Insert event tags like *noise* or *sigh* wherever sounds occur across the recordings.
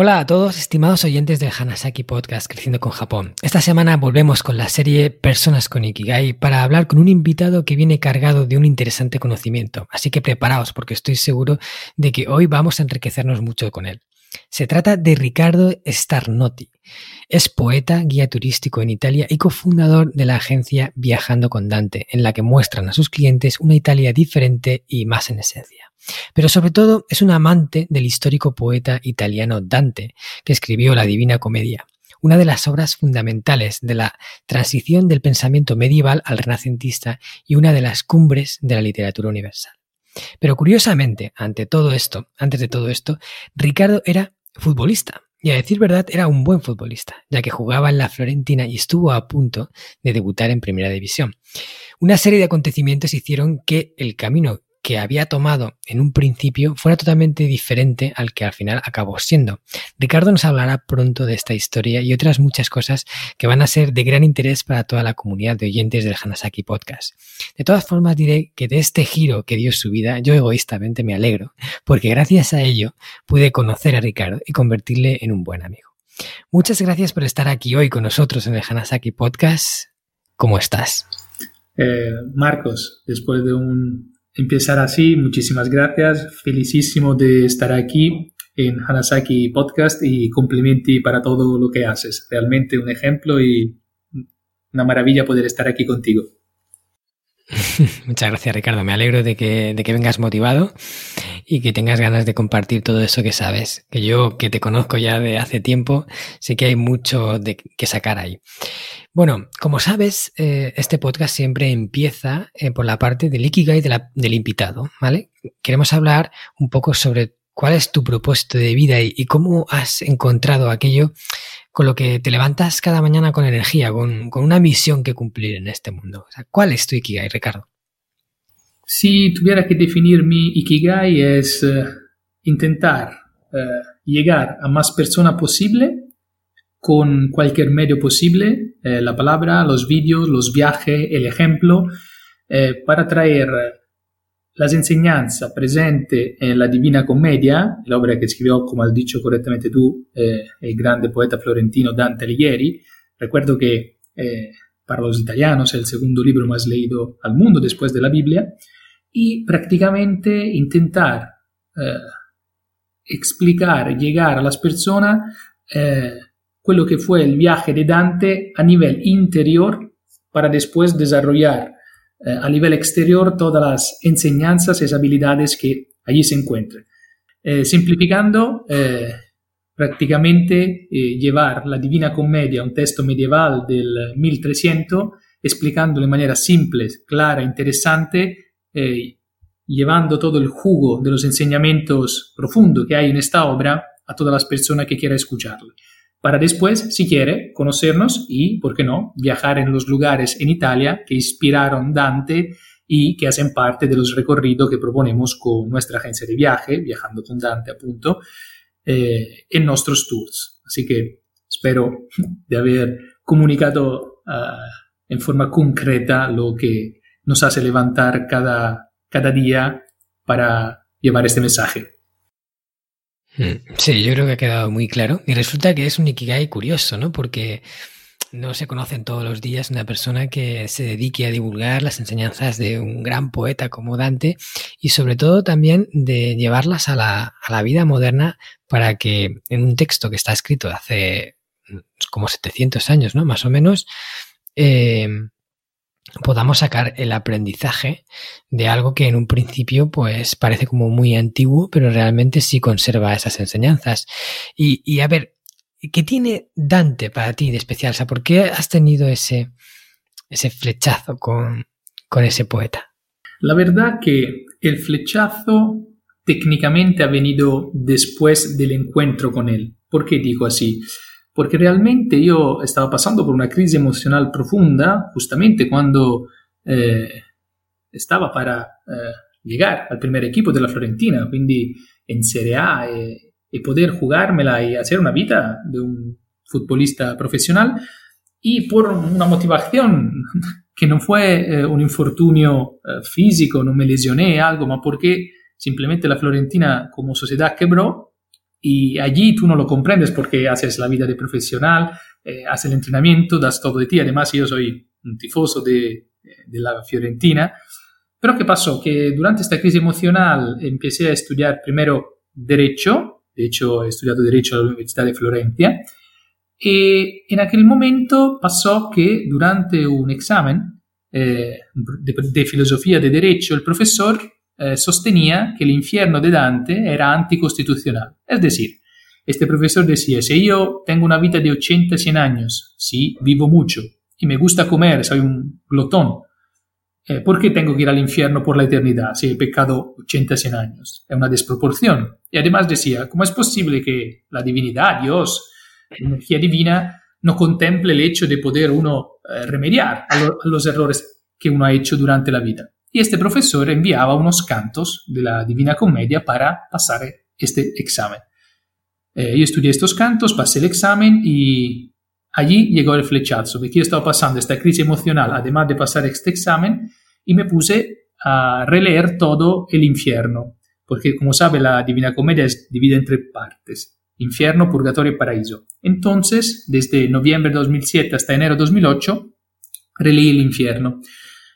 Hola a todos, estimados oyentes del Hanasaki Podcast Creciendo con Japón. Esta semana volvemos con la serie Personas con Ikigai para hablar con un invitado que viene cargado de un interesante conocimiento, así que preparaos porque estoy seguro de que hoy vamos a enriquecernos mucho con él. Se trata de Ricardo Starnotti. Es poeta, guía turístico en Italia y cofundador de la agencia Viajando con Dante, en la que muestran a sus clientes una Italia diferente y más en esencia. Pero sobre todo es un amante del histórico poeta italiano Dante, que escribió la Divina Comedia, una de las obras fundamentales de la transición del pensamiento medieval al renacentista y una de las cumbres de la literatura universal. Pero curiosamente, ante todo esto, antes de todo esto, Ricardo era futbolista. Y a decir verdad, era un buen futbolista, ya que jugaba en la Florentina y estuvo a punto de debutar en Primera División. Una serie de acontecimientos hicieron que el camino que había tomado en un principio fuera totalmente diferente al que al final acabó siendo. Ricardo nos hablará pronto de esta historia y otras muchas cosas que van a ser de gran interés para toda la comunidad de oyentes del Hanasaki Podcast. De todas formas diré que de este giro que dio su vida yo egoístamente me alegro, porque gracias a ello pude conocer a Ricardo y convertirle en un buen amigo. Muchas gracias por estar aquí hoy con nosotros en el Hanasaki Podcast. ¿Cómo estás? Eh, Marcos, después de un empezar así. Muchísimas gracias. Felicísimo de estar aquí en Hanasaki Podcast y complimenti para todo lo que haces. Realmente un ejemplo y una maravilla poder estar aquí contigo. *laughs* Muchas gracias, Ricardo. Me alegro de que, de que vengas motivado y que tengas ganas de compartir todo eso que sabes. Que yo, que te conozco ya de hace tiempo, sé que hay mucho de, que sacar ahí. Bueno, como sabes, eh, este podcast siempre empieza eh, por la parte del Ikigai de del invitado, ¿vale? Queremos hablar un poco sobre cuál es tu propósito de vida y, cómo has encontrado aquello con lo que te levantas cada mañana con energía, con, una misión que cumplir en este mundo. ¿Cuál es tu Ikigai, Ricardo? Si tuviera que definir mi Ikigai es eh, intentar llegar a más personas posible con cualquier medio posible, eh, la palabra, los vídeos, los viajes, el ejemplo, eh, para traer las enseñanzas presentes en la Divina Commedia, la obra que escribió, como has dicho correctamente tú, eh, el grande poeta florentino Dante Alighieri. Recuerdo que para los italianos es el libro más leído al después de la Biblia, y prácticamente intentar explicar, llegar a las personas quello que fue el viaje de Dante a nivel interior para después desarrollar eh, a nivel exterior todas las enseñanzas y habilidades que allí se encuentran. Eh, simplificando, eh, prácticamente llevar la Divina Comedia, un texto medieval del 1300, explicando de manera simple, clara, interesante, llevando todo el jugo de los enseñamientos profundos que hay en esta obra a todas las personas que quieran escucharlo para después, si quiere, conocernos y, ¿por qué no?, viajar en los lugares en Italia que inspiraron Dante y que hacen parte de los recorridos que proponemos con nuestra agencia de viaje, viajando con Dante, punto, eh, en nuestros tours. Así que espero de haber comunicado uh, en forma concreta lo que nos hace levantar cada, cada día para llevar este mensaje. Mm, sí, yo creo que ha quedado muy claro. Y resulta que es un Ikigai curioso, ¿no? Porque no se conocen todos los días una persona que se dedique a divulgar las enseñanzas de un gran poeta como Dante y sobre todo también de llevarlas a la, a la vida moderna para que en un texto que está escrito hace mm, como 700 años, ¿no? Más o menos, eh, podamos sacar el aprendizaje de algo que en un principio pues parece como muy antiguo, pero realmente sí conserva esas enseñanzas. Y, a ver, ¿qué tiene Dante para ti de especial? O sea, ¿por qué has tenido ese, ese flechazo con, con ese poeta? La verdad que el flechazo técnicamente ha venido después del encuentro con él. ¿Por qué digo así? Porque realmente yo estaba pasando por una crisis emocional profunda justamente cuando eh, para eh, llegar al primer equipo de la Florentina, quindi en Serie A e, e poter jugármela y hacer una vida de un futbolista profesional. Y por una motivación que no fue eh, un infortunio eh, físico, no me lesioné algo, ma porque simplemente la Florentina como sociedad quebró y allí tú no lo comprendes porque haces la vida de profesional, eh, haces el entrenamiento, das todo de ti. Además, yo soy un tifoso de, de la Fiorentina. Pero ¿qué pasó? Que durante esta crisis emocional empecé a estudiar primero Derecho, de hecho he estudiado Derecho en la Universidad de Florencia, y en aquel momento pasó que durante un examen eh, de, de, filosofía de Derecho el profesor eh, sostenía que el infierno de Dante era anticonstitucional. Es decir, este profesor decía, si yo tengo una vida de 80, 100 años, sí, vivo mucho, y me gusta comer, soy un glotón, eh, ¿por qué tengo que ir al infierno por la eternidad si he pecado 80, 100 años? Es una desproporción. Y además decía, ¿cómo es posible que la divinidad, Dios, la energía divina, no contemple el hecho de poder uno eh, remediar los errores que uno ha hecho durante la vida? Y este profesor enviaba unos cantos de la Divina Comedia para pasar este examen. Eh, yo estudié estos cantos, pasé el examen y allí llegó el flechazo, porque yo estaba pasando esta crisis emocional, además de pasar este examen, y me puse a releer todo el infierno, porque como sabe la Divina Comedia es dividida en tres partes, infierno, purgatorio y paraíso. Entonces, desde noviembre de 2007 hasta enero de 2008, releí el infierno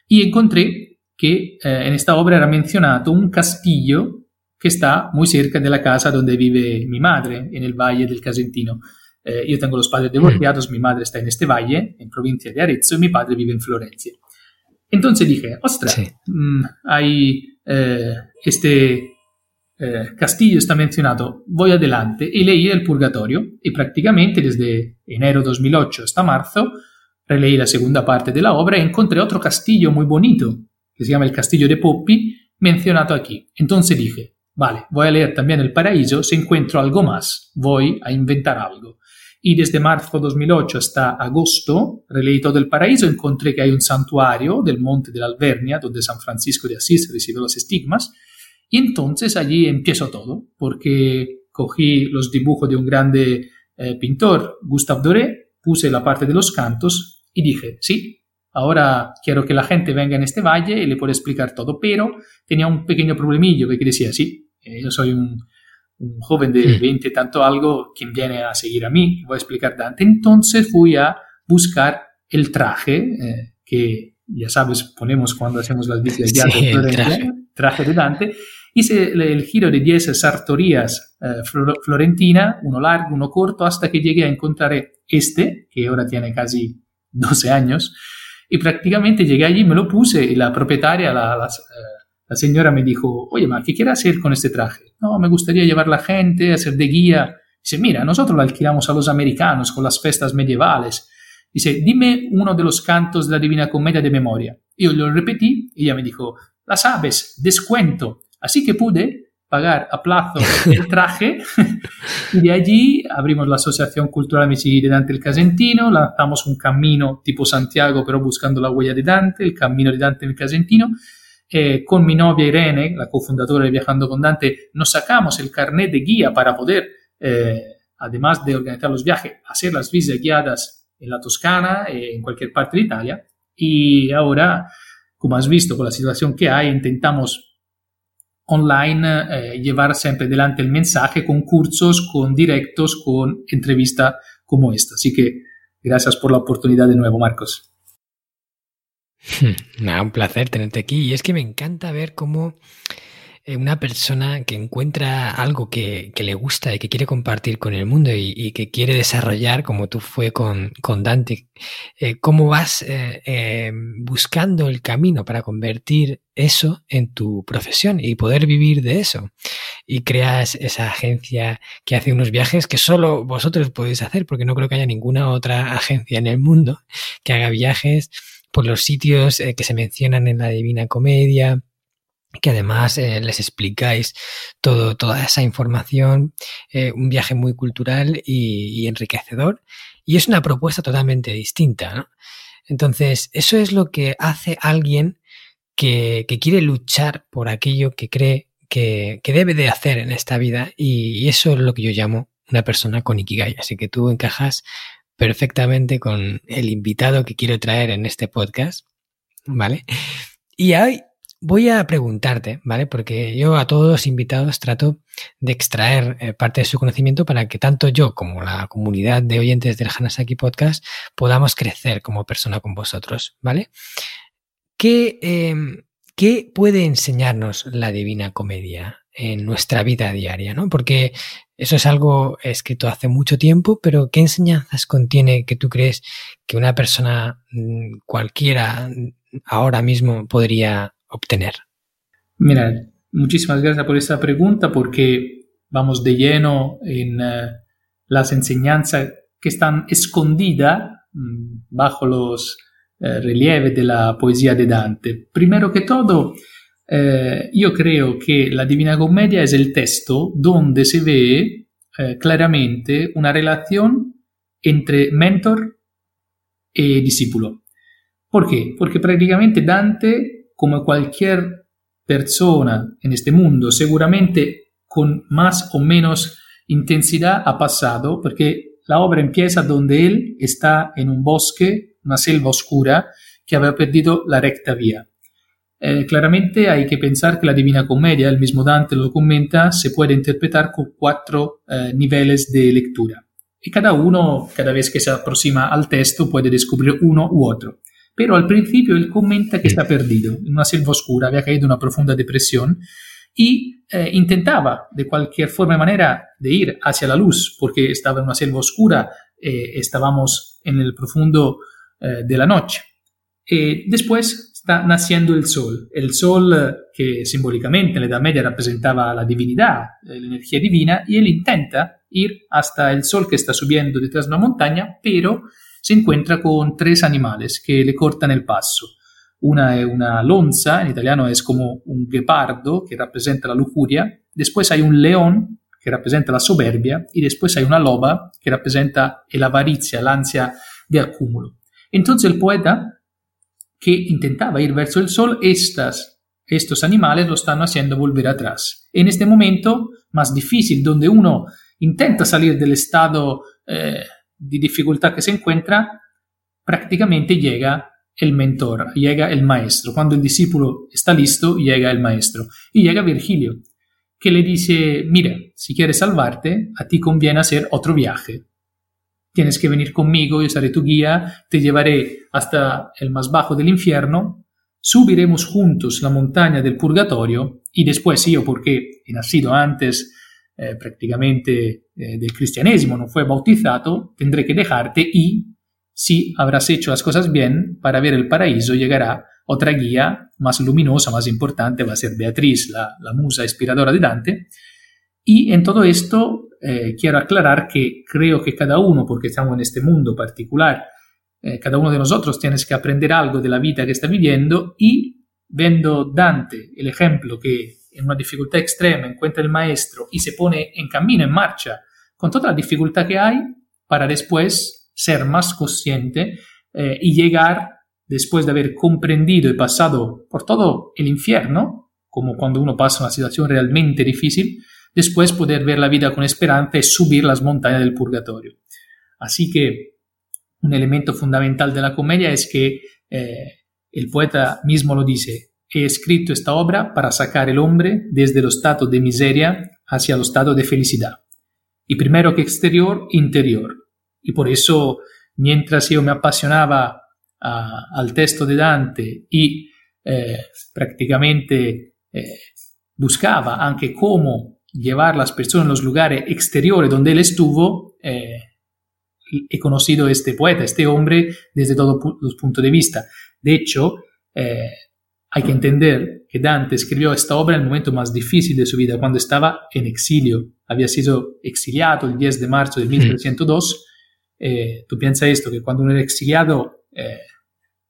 y encontré que eh, en esta obra era mencionado un castillo que está muy cerca de la casa donde vive mi madre, en el Valle del Casentino. Eh, yo tengo los padres divorciados, mm. mi madre está en este valle, en provincia de Arezzo, y mi padre vive en Florencia. Entonces dije, ostras, sí. mmm, hay eh, este eh, castillo está mencionado, voy adelante y leí el Purgatorio y prácticamente desde enero 2008 hasta marzo releí la segunda parte de la obra y encontré otro castillo muy bonito se llama El Castillo de Poppi, mencionado aquí. Entonces dije, vale, voy a leer también El Paraíso, si encuentro algo más, voy a inventar algo. Y desde marzo 2008 hasta agosto releí todo El Paraíso, encontré que hay un santuario del Monte de la Alvernia, donde San Francisco de Asís recibió los estigmas, y entonces allí empiezo todo, porque cogí los dibujos de un grande eh, pintor, Gustave Doré, puse la parte de los cantos y dije, sí, Ahora quiero que la gente venga en este valle y le pueda explicar todo, pero tenía un pequeño problemillo que decía, sí, eh, yo soy un, un, joven de 20 tanto algo, quien viene a seguir a mí, voy a explicar Dante. Entonces fui a buscar el traje, eh, que ya sabes, ponemos cuando hacemos las visitas *laughs* sí, de traje. traje de Dante, hice el, el giro de 10 sartorías eh, florentina, uno largo, uno corto, hasta que llegué a encontrar este, que ahora tiene casi 12 años, y prácticamente llegué allí, me lo puse y la propietaria, la, la, la señora me dijo, oye, ma, ¿qué quiere hacer con este traje? No, me gustaría llevar la gente, hacer de guía. Dice, mira, nosotros lo alquilamos a los americanos con las festas medievales. Dice, dime uno de los cantos de la Divina Comedia de memoria. Yo lo repetí y ella me dijo, la sabes, descuento. Así que pude pagar a plazo *laughs* el traje y de allí abrimos la Asociación Cultural Missili de Dante el Casentino, lanzamos un camino tipo Santiago pero buscando la huella de Dante, el camino de Dante en el Casentino. Eh, con mi novia Irene, la cofundadora de Viajando con Dante, nos sacamos el carnet de guía para poder, eh, además de organizar los viajes, hacer las visitas guiadas en la Toscana, eh, en cualquier parte de Italia. Y ahora, como has visto con la situación que hay, intentamos online eh, llevar siempre delante el mensaje con cursos, con directos, con entrevista como esta. Así que gracias por la oportunidad de nuevo, Marcos. Nada, un placer tenerte aquí. Y es que me encanta ver cómo una persona que encuentra algo que, le gusta y que quiere compartir con el mundo y, que quiere desarrollar, como tú fue con, con Dante, eh, ¿cómo vas eh, buscando el camino para convertir eso en tu profesión y poder vivir de eso? Y creas esa agencia que hace unos viajes que solo vosotros podéis hacer, porque no creo que haya ninguna otra agencia en el mundo que haga viajes por los sitios que se mencionan en la Divina Comedia, que además eh, les explicáis todo, toda esa información, eh, un viaje muy cultural y, enriquecedor. Y es una propuesta totalmente distinta. Entonces, eso es lo que hace alguien que, quiere luchar por aquello que cree que, debe de hacer en esta vida. Y, y eso es lo que yo llamo una persona con Ikigai. Así que tú encajas perfectamente con el invitado que quiero traer en este podcast. ¿Vale? Y hay voy a preguntarte, ¿vale? Porque yo a todos los invitados trato de extraer eh, parte de su conocimiento para que tanto yo como la comunidad de oyentes del Hanasaki Podcast podamos crecer como persona con vosotros, ¿vale? ¿Qué, em, ¿qué puede enseñarnos la Divina Comedia en nuestra vida diaria, ¿no? Porque eso es algo escrito hace mucho tiempo, pero ¿qué enseñanzas contiene que tú crees que una persona mm, cualquiera ahora mismo podría obtener? Mira, muchísimas gracias por esta pregunta porque vamos de lleno en uh, las enseñanzas que están escondidas um, bajo los uh, relieves de la poesía de Dante. Primero que todo, eh, yo creo que la Divina Comedia es el texto donde se ve eh, claramente una relación entre mentor y discípulo. ¿Por qué? Porque prácticamente Dante como cualquier persona en este mundo, seguramente con más o menos intensidad ha pasado, porque la obra empieza donde él está en un bosque, una selva oscura, que había perdido la recta vía. Eh, claramente hay que pensar que la Divina Comedia, el mismo Dante lo comenta, se puede interpretar con cuatro eh, niveles de lectura. Y cada uno, cada vez que se aproxima al texto, puede descubrir uno u otro. Pero al principio él comenta que está perdido en una selva oscura, había caído en una profunda depresión y eh, intentaba de cualquier forma y manera de ir hacia la luz, porque estaba en una selva oscura, eh, estábamos en el profundo eh, de la noche. Después está naciendo el sol, el sol que simbólicamente en la Edad Media representaba la divinidad, la energía divina, y él intenta ir hasta el sol que está subiendo detrás de una montaña, pero se encuentra con tres animales que le cortan el paso. Una es una lonza, en italiano es como un guepardo que representa la lujuria, después hay un león que representa la soberbia y después hay una loba que representa la avaricia, la ansia de. Entonces el poeta que intentaba ir verso el sol, estas, estos animales lo están haciendo volver atrás. En este momento más difícil, donde uno intenta salir del estado eh, de dificultad que se encuentra, prácticamente llega el mentor, llega el maestro. Cuando el discípulo está listo, llega el maestro. Y llega Virgilio, que le dice, mira, si quieres salvarte, a ti conviene hacer otro viaje. Tienes que venir conmigo, yo seré tu guía, te llevaré hasta el más bajo del infierno, subiremos juntos la montaña del purgatorio y después yo, porque he nacido antes eh, prácticamente eh, del cristianismo, no fue bautizado, tendré que dejarte y si habrás hecho las cosas bien, para ver el paraíso llegará otra guía más luminosa, más importante, va a ser Beatriz, la, musa inspiradora de Dante. Y en todo esto eh, quiero aclarar que creo que cada uno, porque estamos en este mundo particular, cada uno de nosotros tiene que aprender algo de la vida que está viviendo y viendo Dante, el ejemplo que en una dificultad extrema encuentra el maestro y se pone en camino, en marcha, con toda la dificultad que hay, para después ser más consciente eh, y llegar, después de haber comprendido y pasado por todo el infierno, como cuando uno pasa una situación realmente difícil, después poder ver la vida con esperanza y subir las montañas del purgatorio. Así que un elemento fundamental de la comedia es que eh, el poeta mismo lo dice, he escrito esta obra para sacar el hombre desde el estado de miseria hacia el estado de felicidad. Y primero que exterior, interior. Y por eso, mientras yo me apasionaba al texto de Dante y eh, prácticamente eh, buscaba cómo llevar las personas a los lugares exteriores donde él estuvo, eh, he conocido a este poeta, este hombre, desde todos los puntos de vista. De hecho, hay que entender que Dante escribió esta obra en el momento más difícil de su vida, cuando estaba en exilio. Había sido exiliado el 10 de marzo de 1302. Eh, tú piensas esto, que cuando uno era exiliado, eh,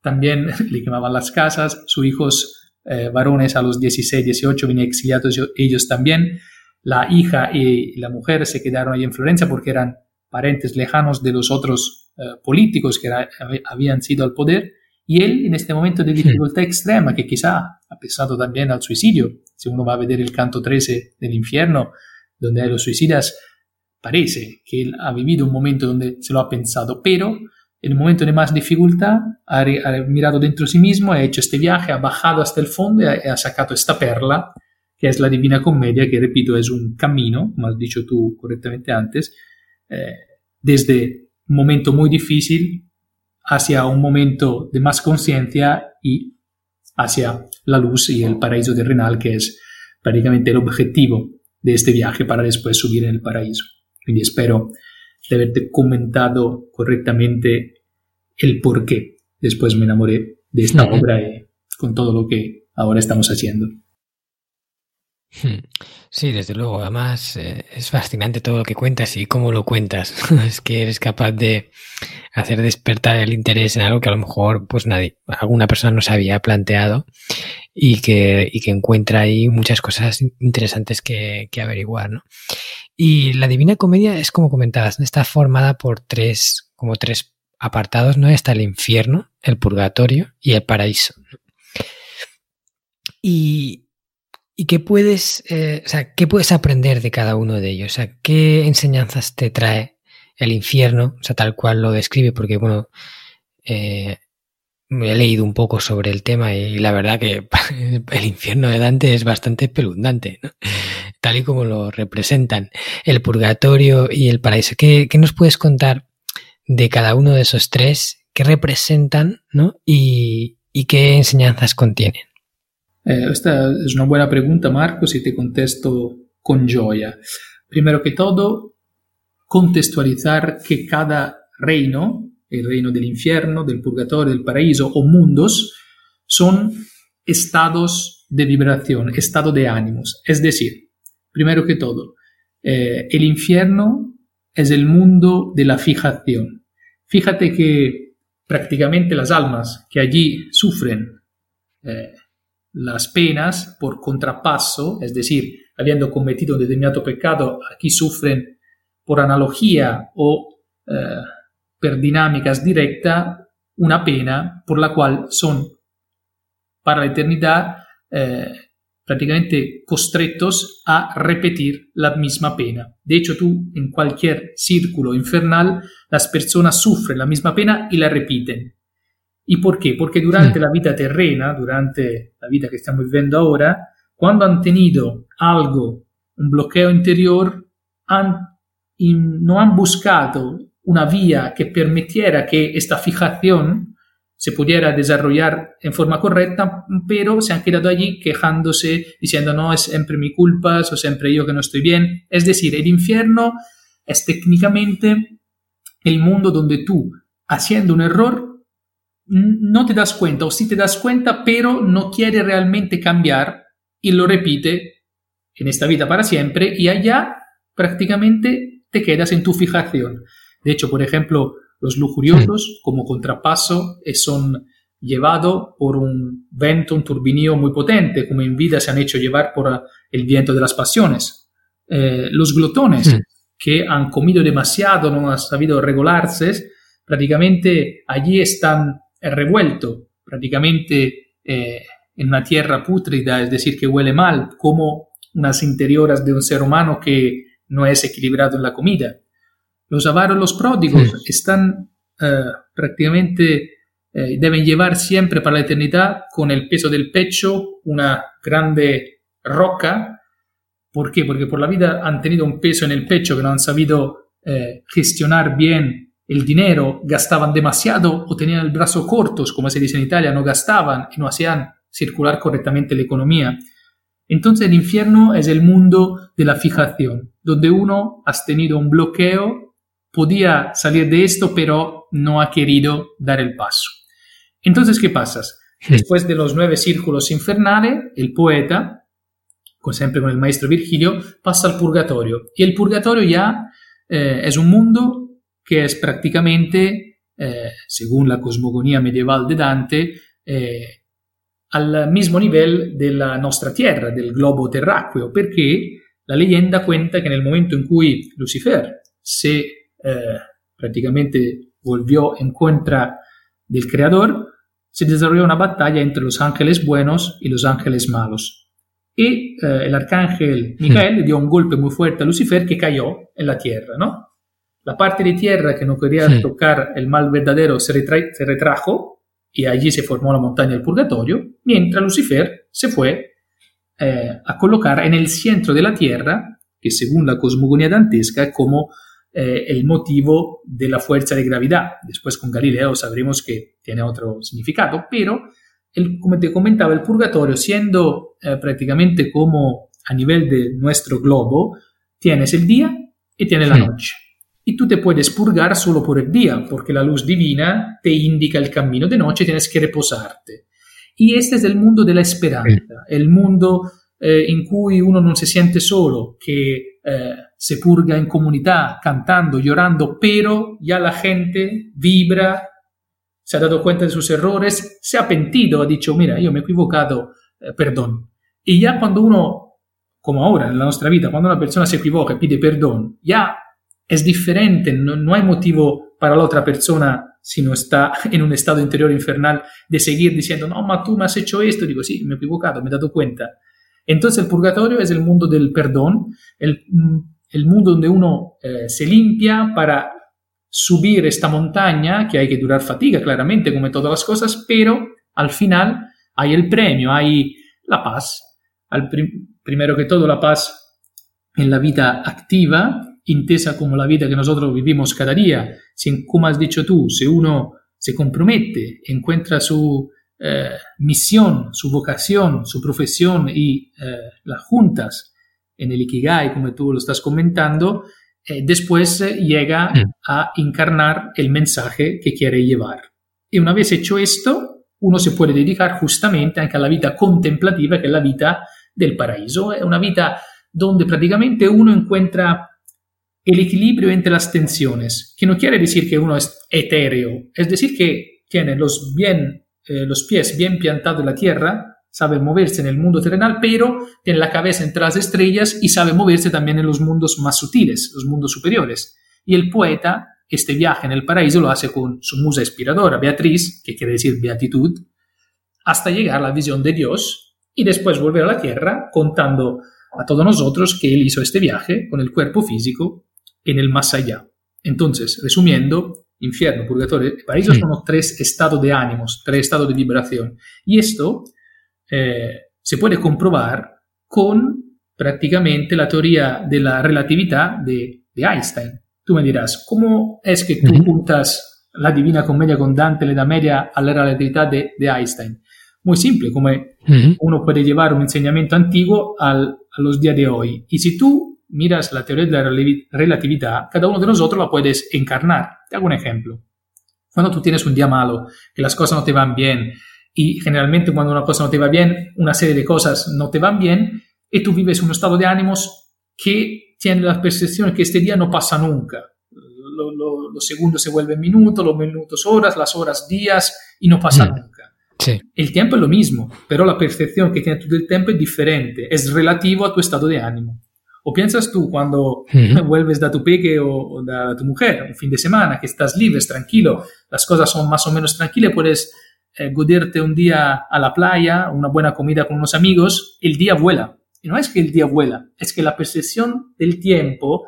también *laughs* le quemaban las casas, sus hijos eh, varones a los 16, 18 venían exiliados ellos también. La hija y la mujer se quedaron ahí en Florencia porque eran parientes lejanos de los otros políticos que habían sido al poder y él, en este momento de dificultad extrema, que quizá ha pesado también al suicidio, si uno va a ver el canto 13 del infierno, donde hay los suicidas, parece que él ha vivido un momento donde se lo ha pensado, pero en un momento de más dificultad ha, mirado dentro de sí mismo, ha hecho este viaje, ha bajado hasta el fondo y ha, sacado esta perla, que es la Divina Comedia, que repito es un camino, como has dicho tú correctamente antes, eh, desde un momento muy difícil hacia un momento de más conciencia y hacia la luz y el paraíso terrenal, que es prácticamente el objetivo de este viaje para después subir en el paraíso. Y espero de haberte comentado correctamente el por qué después me enamoré de esta obra y con todo lo que ahora estamos haciendo. Hmm. Sí, desde luego. Además, eh, es fascinante todo lo que cuentas y cómo lo cuentas. *laughs* es que eres capaz de hacer despertar el interés en algo que a lo mejor, pues nadie, alguna persona no se había planteado y que, y que encuentra ahí muchas cosas interesantes que, que averiguar, ¿no? Y la Divina Comedia es como comentabas, está formada por tres, como tres apartados, ¿no? Está el infierno, el purgatorio y el paraíso. Y, ¿Y qué puedes, eh, o sea, qué puedes aprender de cada uno de ellos? O sea, ¿qué enseñanzas te trae el infierno? O sea, tal cual lo describe, porque bueno, eh, he leído un poco sobre el tema y la verdad que *laughs* el infierno de Dante es bastante pelundante, ¿no? tal y como lo representan. El purgatorio y el paraíso. ¿Qué, qué nos puedes contar de cada uno de esos tres? ¿Qué representan, ¿no? Y, y qué enseñanzas contienen? Eh, esta es una buena pregunta, Marcos, y te contesto con joya. Primero que todo, contextualizar que cada reino, el reino del infierno, del purgatorio, del paraíso o mundos, son estados de vibración, estado de ánimos. Es decir, primero que todo, eh, el infierno es el mundo de la fijación. Fíjate que prácticamente las almas que allí sufren eh, las penas por contrapaso, es decir, habiendo cometido un determinado pecado, aquí sufren por analogía o eh, per dinámicas directa una pena por la cual son para la eternidad eh, prácticamente costretos a repetir la misma pena. De hecho, tú en cualquier círculo infernal, las personas sufren la misma pena y la repiten. ¿Y por qué? Porque durante la vida terrena, durante la vida que estamos viviendo ahora, cuando han tenido algo, un bloqueo interior, no han buscado una vía que permitiera que esta fijación se pudiera desarrollar en forma correcta, pero se han quedado allí quejándose, diciendo no, es siempre mi culpa, o siempre yo que no estoy bien. Es decir, el infierno es técnicamente el mundo donde tú, haciendo un error, no te das cuenta, o sí te das cuenta, pero no quiere realmente cambiar y lo repite en esta vida para siempre y allá prácticamente te quedas en tu fijación. De hecho, por ejemplo, los lujuriosos como contrapaso eh, son llevados por un vento, un turbinio muy potente, como en vida se han hecho llevar por el viento de las pasiones. Eh, los glotones que han comido demasiado, no han sabido regularse, prácticamente allí están revuelto prácticamente eh, en una tierra pútrida, es decir, que huele mal, como unas interiores de un ser humano que no es equilibrado en la comida. Los avaros, los pródigos, están eh, prácticamente, eh, deben llevar siempre para la eternidad con el peso del pecho una grande roca. ¿Por qué? Porque por la vida han tenido un peso en el pecho que no han sabido gestionar bien el dinero, gastaban demasiado o tenían el brazo cortos, como se dice en Italia, no gastaban y no hacían circular correctamente la economía. Entonces el infierno es el mundo de la fijación, donde uno ha tenido un bloqueo, podía salir de esto, pero no ha querido dar el paso. Entonces, ¿qué pasa? Después de los nueve círculos infernales, el poeta, siempre con el maestro Virgilio, pasa al purgatorio. Y el purgatorio ya eh, es un mundo que es prácticamente, eh, según la cosmogonía medieval de Dante, eh, al mismo nivel de la nuestra Tierra, del globo terráqueo, porque la leyenda cuenta que en el momento en cui Lucifer se prácticamente volvió en contra del Creador, se desarrolló una batalla entre los ángeles buenos y los ángeles malos. Y eh, el arcángel Miguel le dio un golpe muy fuerte a Lucifer que cayó en la tierra, ¿no? La parte de tierra que no quería tocar el mal verdadero se, se, retrajo y allí se formó la montaña del purgatorio, mientras Lucifer se fue eh, a colocar en el centro de la tierra, que según la cosmogonía dantesca es como eh, el motivo de la fuerza de gravedad. Después con Galileo sabremos que tiene otro significado, pero el, como te comentaba, el purgatorio, siendo eh, prácticamente como a nivel de nuestro globo, tienes el día y tienes la noche. Y tú te puedes purgar solo por el día, porque la luz divina te indica el camino de noche tienes que reposarte. Y este es el mundo de la esperanza, el mundo eh, in cui uno non si siente solo, che eh, se purga in comunità cantando, llorando, pero ya la gente vibra, se ha dado cuenta de sus errores, se ha pentido, ha dicho, mira, io mi he equivocato, eh, perdón. Y ya cuando uno, como ahora en la nuestra vida, cuando una persona se equivoca y pide perdón, ya es diferente, no, no hay motivo para la otra persona si no está *laughs* en un estado interior infernal de seguir diciendo, no, ma tú me has hecho esto, digo, sí, me he equivocado, me he dado cuenta. Entonces el purgatorio es el mundo del perdón, el, mm, el mundo donde uno eh, se limpia para subir esta montaña, que hay que durar fatiga, claramente, como todas las cosas, pero al final hay el premio, hay la paz. Primero que todo, la paz en la vida activa, intesa como la vida que nosotros vivimos cada día. Si, como has dicho tú, si uno se compromete, encuentra su eh, misión, su vocación, su profesión y eh, las juntas en el Ikigai, como tú lo estás comentando, eh, después llega mm. a encarnar el mensaje que quiere llevar. Y una vez hecho esto, uno se puede dedicar justamente anche a la vida contemplativa, que es la vida del paraíso. Es una vida donde prácticamente uno encuentra el equilibrio entre las tensiones, que no quiere decir que uno es etéreo, es decir que tiene los bien eh, los pies bien plantados en la tierra, sabe moverse en el mundo terrenal, pero tiene la cabeza entre las estrellas y sabe moverse también en los mundos más sutiles, los mundos superiores. Y el poeta, este viaje en el paraíso lo hace con su musa inspiradora, Beatriz, que quiere decir beatitud, hasta llegar a la visión de Dios y después volver a la tierra contando a todos nosotros que él hizo este viaje con el cuerpo físico en el más allá. Entonces, resumiendo, infierno, purgatorio y paraíso son tres estados de ánimos, tres estados de vibración. Y esto eh, se puede comprobar con prácticamente la teoría de la relatividad de, de Einstein. Tú me dirás, ¿cómo es que tú juntas la Divina Comedia con Dante, la Edad Media, a la relatividad de, de Einstein? Muy simple, como uno puede llevar un enseñamiento antiguo al, a los días de hoy. Y si tú miras la teoría de la relatividad, cada uno de nosotros la puedes encarnar. Te hago un ejemplo. Cuando tú tienes un día malo, que las cosas no te van bien, y generalmente cuando una cosa no te va bien, una serie de cosas no te van bien, y tú vives un estado de ánimos que tiene la percepción que este día no pasa nunca. los segundos se vuelven minutos, los minutos horas, las horas días, y no pasa mm. nunca. Sí. El tiempo es lo mismo, pero la percepción que tienes tú del tiempo es diferente, es relativo a tu estado de ánimo. ¿O piensas tú cuando *laughs* vuelves de tu peque o, de tu mujer, un fin de semana, que estás libre, tranquilo, las cosas son más o menos tranquilas, puedes eh, goderte un día a la playa, una buena comida con unos amigos, el día vuela. Y no es que el día vuela, es que la percepción del tiempo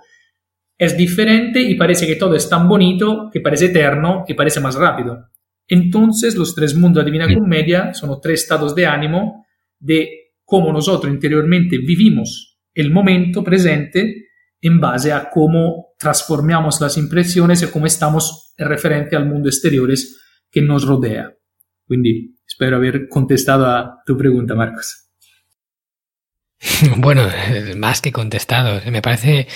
es diferente y parece que todo es tan bonito que parece eterno y parece más rápido. Entonces, los tres mundos de Divina Comedia son tres estados de ánimo de cómo nosotros interiormente vivimos el momento presente en base a cómo transformamos las impresiones y cómo estamos en referente al mundo exterior que nos rodea. Quindi haber contestado a tu pregunta, Marcos. *laughs* Bueno, más que contestado. Me parece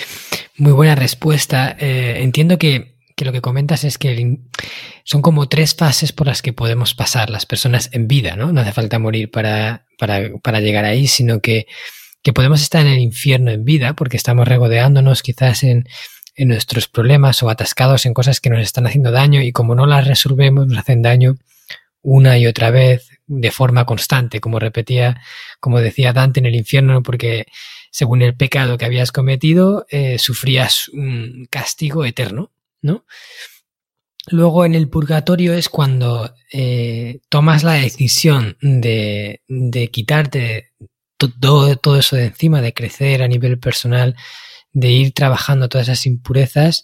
muy buena respuesta. Eh, entiendo que, lo que comentas es que son como tres fases por las que podemos pasar las personas en vida, ¿no? No hace falta morir para, llegar ahí, sino que, que, podemos estar en el infierno en vida porque estamos regodeándonos quizás en, en nuestros problemas o atascados en cosas que nos están haciendo daño y como no las resolvemos nos hacen daño una y otra vez de forma constante, como repetía, como decía Dante en el infierno, porque según el pecado que habías cometido, eh, sufrías un castigo eterno, ¿no? Luego en el purgatorio es cuando eh, tomas la decisión de, de quitarte todo, todo, eso de encima, de crecer a nivel personal, de ir trabajando todas esas impurezas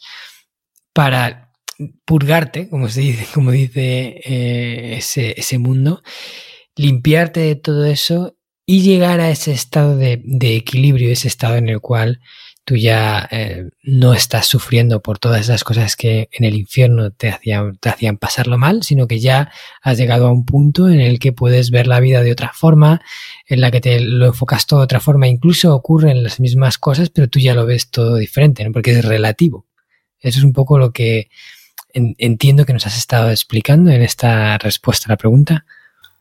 para purgarte, como se dice, como dice eh, ese, ese, mundo, limpiarte de todo eso y llegar a ese estado de, de equilibrio, ese estado en el cual tú ya eh, no estás sufriendo por todas esas cosas que en el infierno te hacían, te hacían pasarlo mal, sino que ya has llegado a un punto en el que puedes ver la vida de otra forma, en la que te lo enfocas todo de otra forma, incluso ocurren las mismas cosas, pero tú ya lo ves todo diferente, ¿no? porque es relativo. Eso es un poco lo que, entiendo que nos has estado explicando en esta respuesta a la pregunta.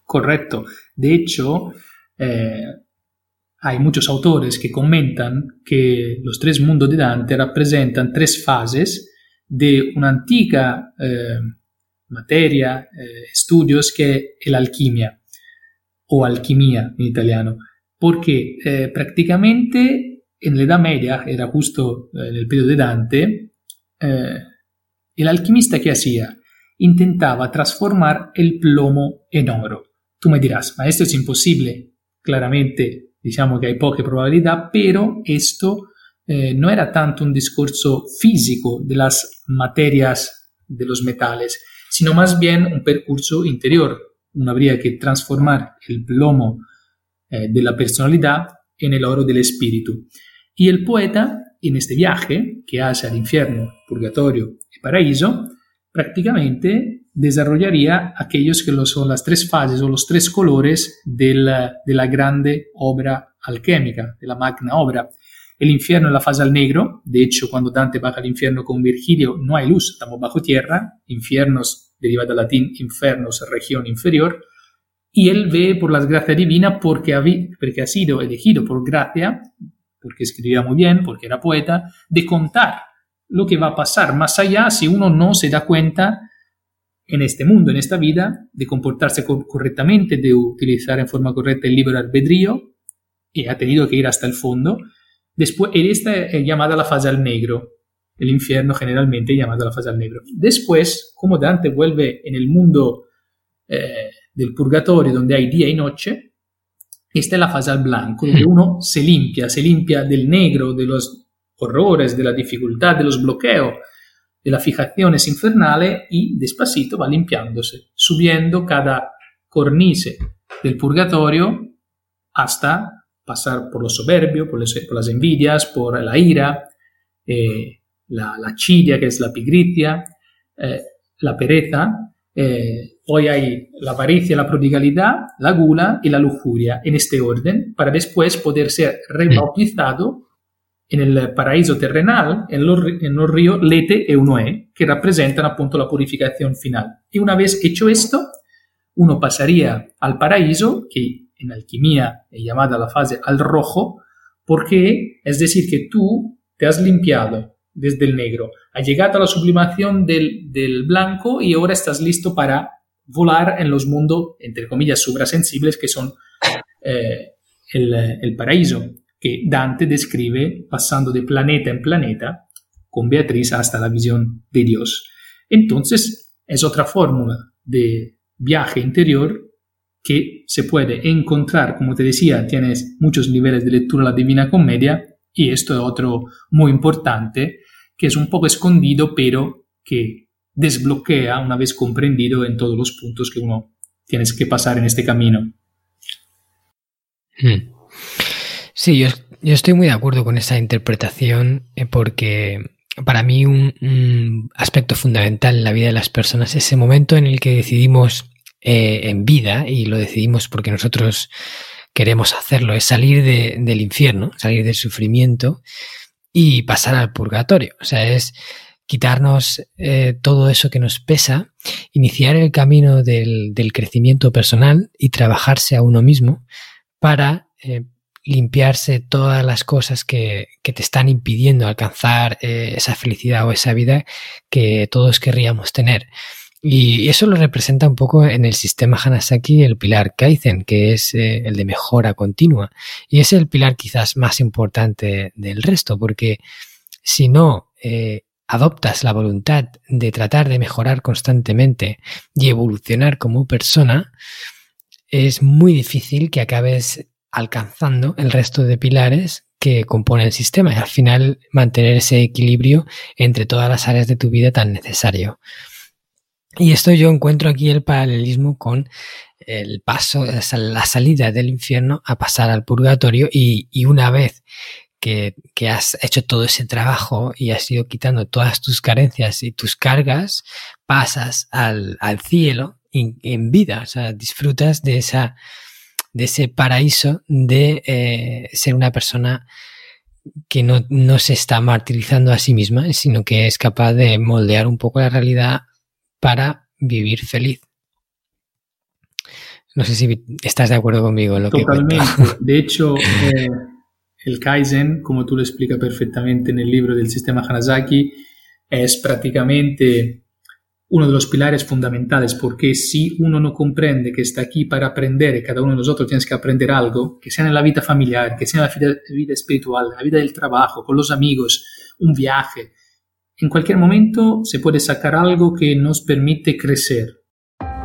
Correcto. De hecho, eh, hay muchos autores que comentan que los tres mundos de Dante representan tres fases de una antigua eh, materia, eh, estudios que es la alquimia o alquimia en italiano, porque prácticamente en la Edad Media, era justo en el periodo de Dante, el alquimista que hacía intentaba transformar el plomo en oro. Tú me dirás, ma esto es imposible. Claramente, diciamo que hay poca probabilidad, pero esto eh, no era tanto un discurso físico de las materias de los metales, sino más bien un percurso interior. Uno habría que transformar el plomo eh, de la personalidad en el oro del espíritu. Y el poeta, en este viaje que hace al infierno, purgatorio paraíso, prácticamente desarrollaría aquellos que son las tres fases o los tres colores de la grande obra alquímica, de la magna obra. El infierno es la fase al negro, de hecho cuando Dante baja al infierno con Virgilio no hay luz, estamos bajo tierra, infiernos deriva del latín infernos, región inferior, y él ve por las gracias divinas porque, porque ha sido elegido por gracia, porque escribía muy bien, porque era poeta, de contar lo que va a pasar. Más allá si uno no se da cuenta en este mundo, en esta vida, de comportarse correctamente, de utilizar en forma correcta el libre albedrío, y ha tenido que ir hasta el fondo. Después, esta es llamada la fase al negro, el infierno generalmente llamada la fase al negro. Después, como Dante vuelve en el mundo eh, del purgatorio, donde hay día y noche, esta es la fase al blanco, donde *laughs* uno se limpia, se limpia del negro, de los horrores, de la dificultad, de los bloqueos, de las fijaciones infernales y despacito va limpiándose, subiendo cada cornice del purgatorio hasta pasar por lo soberbio, por, las envidias, por la ira, eh, la, la que es la pigritia, eh, la pereza, eh, hoy hay la avaricia, la prodigalidad, la gula y la lujuria en este orden, para después poder ser rebautizado en el paraíso terrenal, en los, en los ríos Lete y Unoe, que representan appunto la purificación final. Y una vez hecho esto, uno pasaría al paraíso, que en alquimia es llamada la fase al rojo, porque es decir que tú te has limpiado desde el negro, has llegado a la sublimación del, del blanco y ahora estás listo para volar en los mundos, entre comillas, suprasensibles, que son eh, el, el paraíso que Dante describe pasando de planeta en planeta con Beatriz hasta la visión de Dios. Entonces, es otra fórmula de viaje interior que se puede encontrar, como te decía, tienes muchos niveles de lectura de la Divina Comedia y esto es otro muy importante, que es un poco escondido, pero que desbloquea una vez comprendido en todos los puntos que uno tienes que pasar en este camino. Hmm. Sí, yo, estoy muy de acuerdo con esa interpretación eh, porque para mí un, aspecto fundamental en la vida de las personas es ese momento en el que decidimos eh, en vida, y lo decidimos porque nosotros queremos hacerlo, es salir del infierno, salir del sufrimiento y pasar al purgatorio. O sea, es quitarnos eh, todo eso que nos pesa, iniciar el camino del, crecimiento personal y trabajarse a uno mismo para limpiarse todas las cosas que, te están impidiendo alcanzar eh, esa felicidad o esa vida que todos querríamos tener. Y eso lo representa un poco en el sistema Hanasaki el pilar Kaizen, que es el de mejora continua. Y es el pilar quizás más importante del resto, porque si no adoptas la voluntad de tratar de mejorar constantemente y evolucionar como persona, es muy difícil que acabes alcanzando el resto de pilares que componen el sistema y al final mantener ese equilibrio entre todas las áreas de tu vida tan necesario. Y esto yo encuentro aquí el paralelismo con el paso, la salida del infierno a pasar al purgatorio y, y una vez que, has hecho todo ese trabajo y has ido quitando todas tus carencias y tus cargas, pasas al, cielo en, vida, o sea, disfrutas de, esa, de ese paraíso de eh, ser una persona que no, no, se está martirizando a sí misma, sino que es capaz de moldear un poco la realidad para vivir feliz. No sé si estás de acuerdo conmigo en lo Totalmente. *laughs* de hecho, eh, el Kaizen, como tú lo explicas perfectamente en el libro del sistema Hanazaki, es prácticamente uno de los pilares fundamentales, porque si uno no comprende que está aquí para aprender cada uno de nosotros tiene que aprender algo, que sea en la vida familiar, que sea en la vida, espiritual, en la vida del trabajo, con los amigos, un viaje, en cualquier momento se puede sacar algo que nos permite crecer,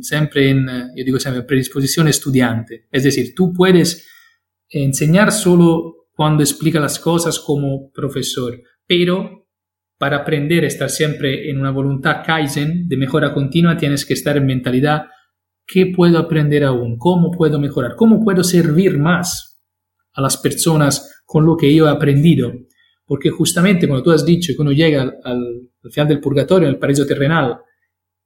siempre en, eh, yo digo siempre, predisposición estudiante. Es decir, tú puedes enseñar solo cuando explica las cosas como profesor, pero para aprender, estar siempre en una voluntad Kaizen de mejora continua, tienes que estar en mentalidad, ¿qué puedo aprender aún? ¿Cómo puedo mejorar? ¿Cómo puedo servir más a las personas con lo que yo he aprendido? Porque justamente cuando tú has dicho uno llega al, al final del purgatorio, al paraíso terrenal,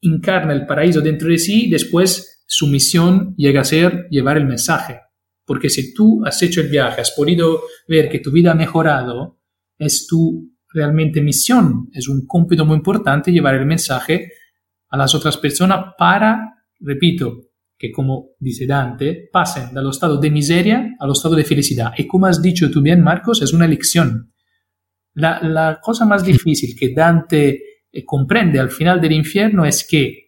encarna el paraíso dentro de sí, después su misión llega a ser llevar el mensaje. Porque si tú has hecho el viaje, has podido ver que tu vida ha mejorado, es tu realmente misión, es un cómputo muy importante llevar el mensaje a las otras personas para, repito, que como dice Dante, pasen del estado de miseria al estado de felicidad. Y como has dicho tú bien, Marcos, es una elección. La, la cosa más *laughs* difícil que Dante comprende al final del infierno es que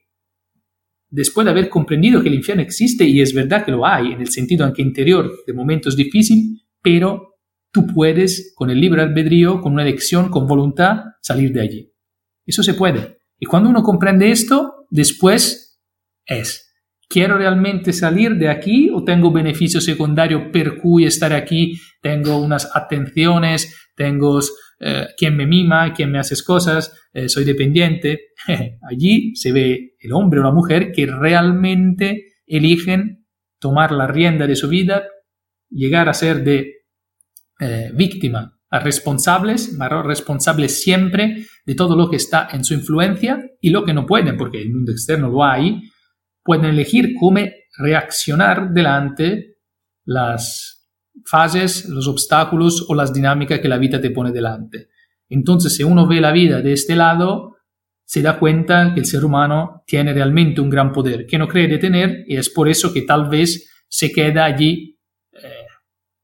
después de haber comprendido que el infierno existe, y es verdad que lo hay, en el sentido aunque interior de momentos difíciles, pero tú puedes, con el libre albedrío, con una elección, con voluntad, salir de allí. Eso se puede. Y cuando uno comprende esto, después es, ¿quiero realmente salir de aquí o tengo beneficio secundario per cui estar aquí? Tengo unas atenciones, tengo eh, quién me mima, quién me hace cosas, eh, soy dependiente. *laughs* Allí se ve el hombre o la mujer que realmente eligen tomar la rienda de su vida, llegar a ser de eh, víctima a responsables, responsables siempre de todo lo que está en su influencia y lo que no pueden, porque el mundo externo lo hay, pueden elegir cómo reaccionar delante las fases, los obstáculos o las dinámicas que la vida te pone delante. Entonces, si uno ve la vida de este lado, se da cuenta que el ser humano tiene realmente un gran poder que no cree de tener y es por eso que tal vez se queda allí eh,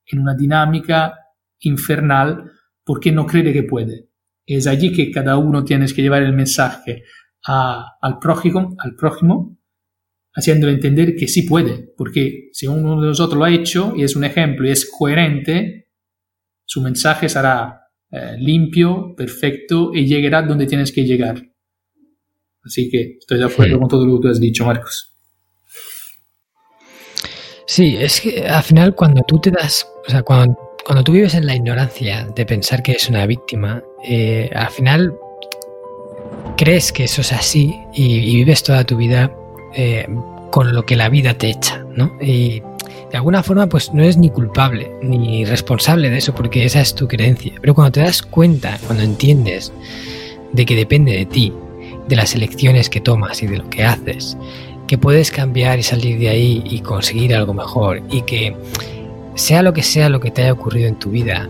en una dinámica infernal porque no cree que puede. Es allí que cada uno tiene que llevar el mensaje al prójimo, al prójimo haciéndole entender que sí puede, porque si uno de nosotros lo ha hecho y es un ejemplo y es coherente, su mensaje será eh, limpio, perfecto y llegará donde tienes que llegar. Así que estoy de acuerdo con todo lo que tú has dicho, Marcos. Sí, es que al final cuando tú te das, o sea, cuando, cuando tú vives en la ignorancia de pensar que es una víctima, eh, al final crees que eso es así y, vives toda tu vida eh, con lo que la vida te echa, ¿no? Y de alguna forma pues no eres ni culpable ni responsable de eso porque esa es tu creencia. Pero cuando te das cuenta, cuando entiendes de que depende de ti, de las elecciones que tomas y de lo que haces, que puedes cambiar y salir de ahí y conseguir algo mejor y que sea lo que sea lo que te haya ocurrido en tu vida,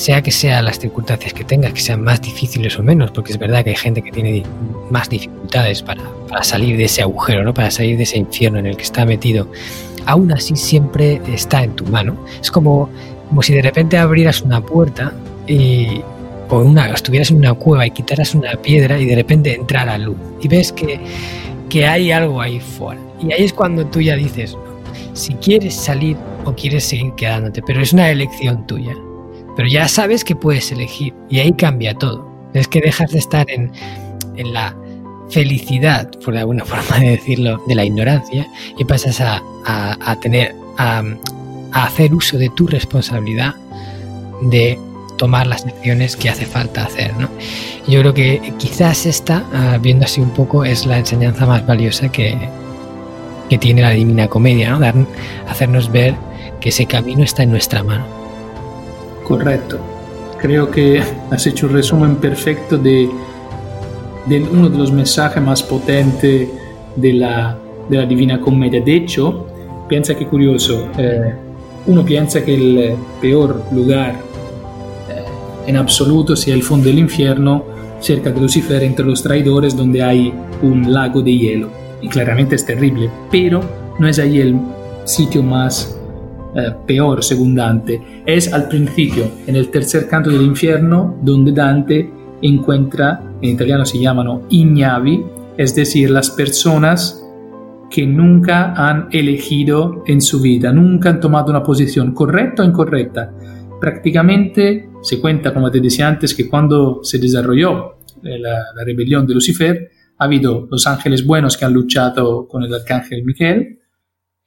sea que sean las circunstancias que tengas, que sean más difíciles o menos, porque es verdad que hay gente que tiene más dificultades para, salir de ese agujero, ¿no? para salir de ese infierno en el que está metido, aún así siempre está en tu mano. Es como, como si de repente abrieras una puerta y, o una, estuvieras en una cueva y quitaras una piedra y de repente entrara luz y ves que, que hay algo ahí fuera. Y ahí es cuando tú ya dices, si quieres salir o quieres seguir quedándote, pero es una elección tuya. Pero ya sabes que puedes elegir y ahí cambia todo. Es que dejas de estar en, en la felicidad, por alguna *laughs* forma de decirlo, de la ignorancia y pasas a, a, tener, a, hacer uso de tu responsabilidad de tomar las acciones que hace falta hacer. Yo creo que quizás esta, ah, viendo así un poco, es la enseñanza más valiosa que, que tiene la Divina Comedia, ¿no? Hacernos ver que ese camino está en nuestra mano. Correcto. Creo que *laughs* has hecho un resumen perfecto de, uno de los mensajes más potentes de la, Divina Comedia. De hecho, piensa que curioso, eh, uno piensa que el peor lugar en absoluto sea el fondo del infierno, cerca de Lucifer, entre los traidores, donde hay un lago de hielo. Y claramente es terrible, pero no es ahí el sitio más eh, peor, según Dante. Es al principio, en el tercer canto del infierno, donde Dante encuentra, en italiano se llaman ignavi, es decir, las personas que nunca han elegido en su vida, nunca han tomado una posición correcta o incorrecta. Prácticamente se cuenta, como te decía antes, que cuando se desarrolló eh, la, rebelión de Lucifer, ha habido los ángeles buenos que han luchado con el arcángel Miquel,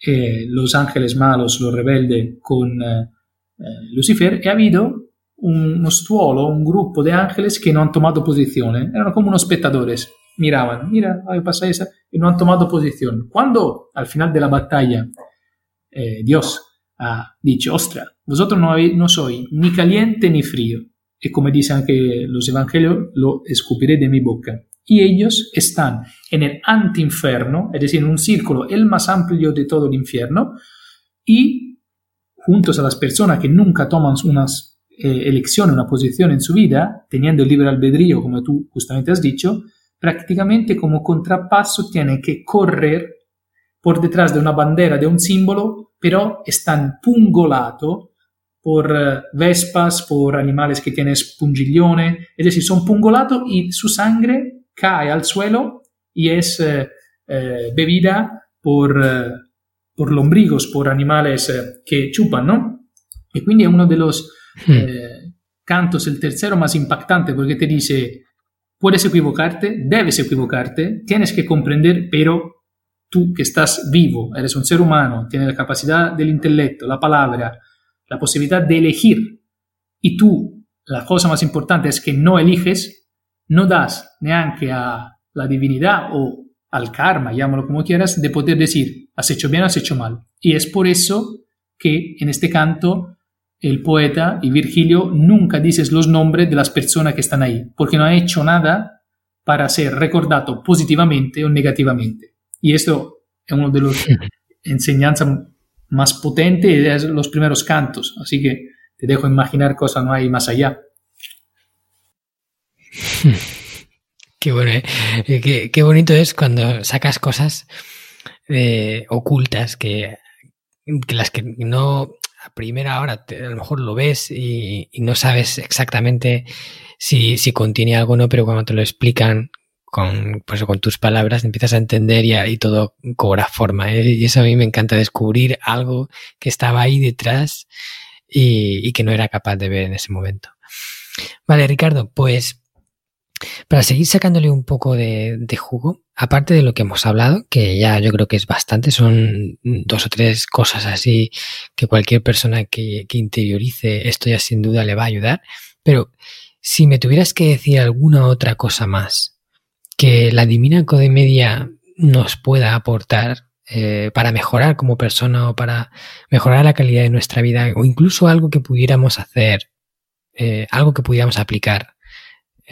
eh, los ángeles malos, los rebeldes con eh, Lucifer, y ha habido un, uno stuolo, un grupo de ángeles que no han tomado posición, eran como unos espectadores, miraban, mira, pasa esa, y no han tomado posición. Cuando al final de la batalla Dios ha dicho, ostras, vosotros no, habéis, no sois ni caliente ni frío. Y como dicen que los evangelios, lo escupiré de mi boca. Y ellos están en el antinferno, es decir, en un círculo el más amplio de todo el infierno, y juntos a las personas que nunca toman unas eh, elecciones, una posición en su vida, teniendo el libre albedrío, como tú justamente has dicho, prácticamente como contrapaso tienen que correr por detrás de una bandera, de un símbolo, pero están pungolados por eh, vespas, por animales que tienen pungiglione, es decir, son pungolados y su sangre cae al suelo y es eh, eh, bebida por, por lombrigos, por animales que chupan, ¿no? Y quindi è uno de los hmm. cantos, el tercero más impactante, porque te dice, puedes equivocarte, debes equivocarte, tienes que comprender, pero tú que estás vivo, eres un ser humano, tienes la capacidad del intelecto, la palabra, la posibilidad de elegir, y tú, la cosa más importante es que no eliges, no das neanche a la divinidad o al karma, llámalo como quieras, de poder decir, has hecho bien, has hecho mal. Y es por eso que en este canto el poeta y Virgilio nunca dices los nombres de las personas que están ahí, porque no ha hecho nada para ser recordado positivamente o negativamente. Y esto es uno de los *laughs* enseñanzas más potentes de los primeros cantos. Así que te dejo imaginar cosas no hay más allá. *laughs* Qué bueno, ¿eh? qué, bonito es cuando sacas cosas eh, ocultas que, las que no a primera hora a lo mejor lo ves y, no sabes exactamente si, si, contiene algo o no, pero cuando te lo explican con, pues, con tus palabras empiezas a entender y, y todo cobra forma. ¿eh? Y eso a mí me encanta descubrir algo que estaba ahí detrás y que no era capaz de ver en ese momento. Vale, Ricardo, pues para seguir sacándole un poco de, jugo, aparte de lo que hemos hablado, que ya yo creo que es bastante, son dos o tres cosas así que cualquier persona que, que interiorice esto ya sin duda le va a ayudar, pero si me tuvieras que decir alguna otra cosa más que la Divina Comedia nos pueda aportar eh, para mejorar como persona o para mejorar la calidad de nuestra vida o incluso algo que pudiéramos hacer, eh, algo que pudiéramos aplicar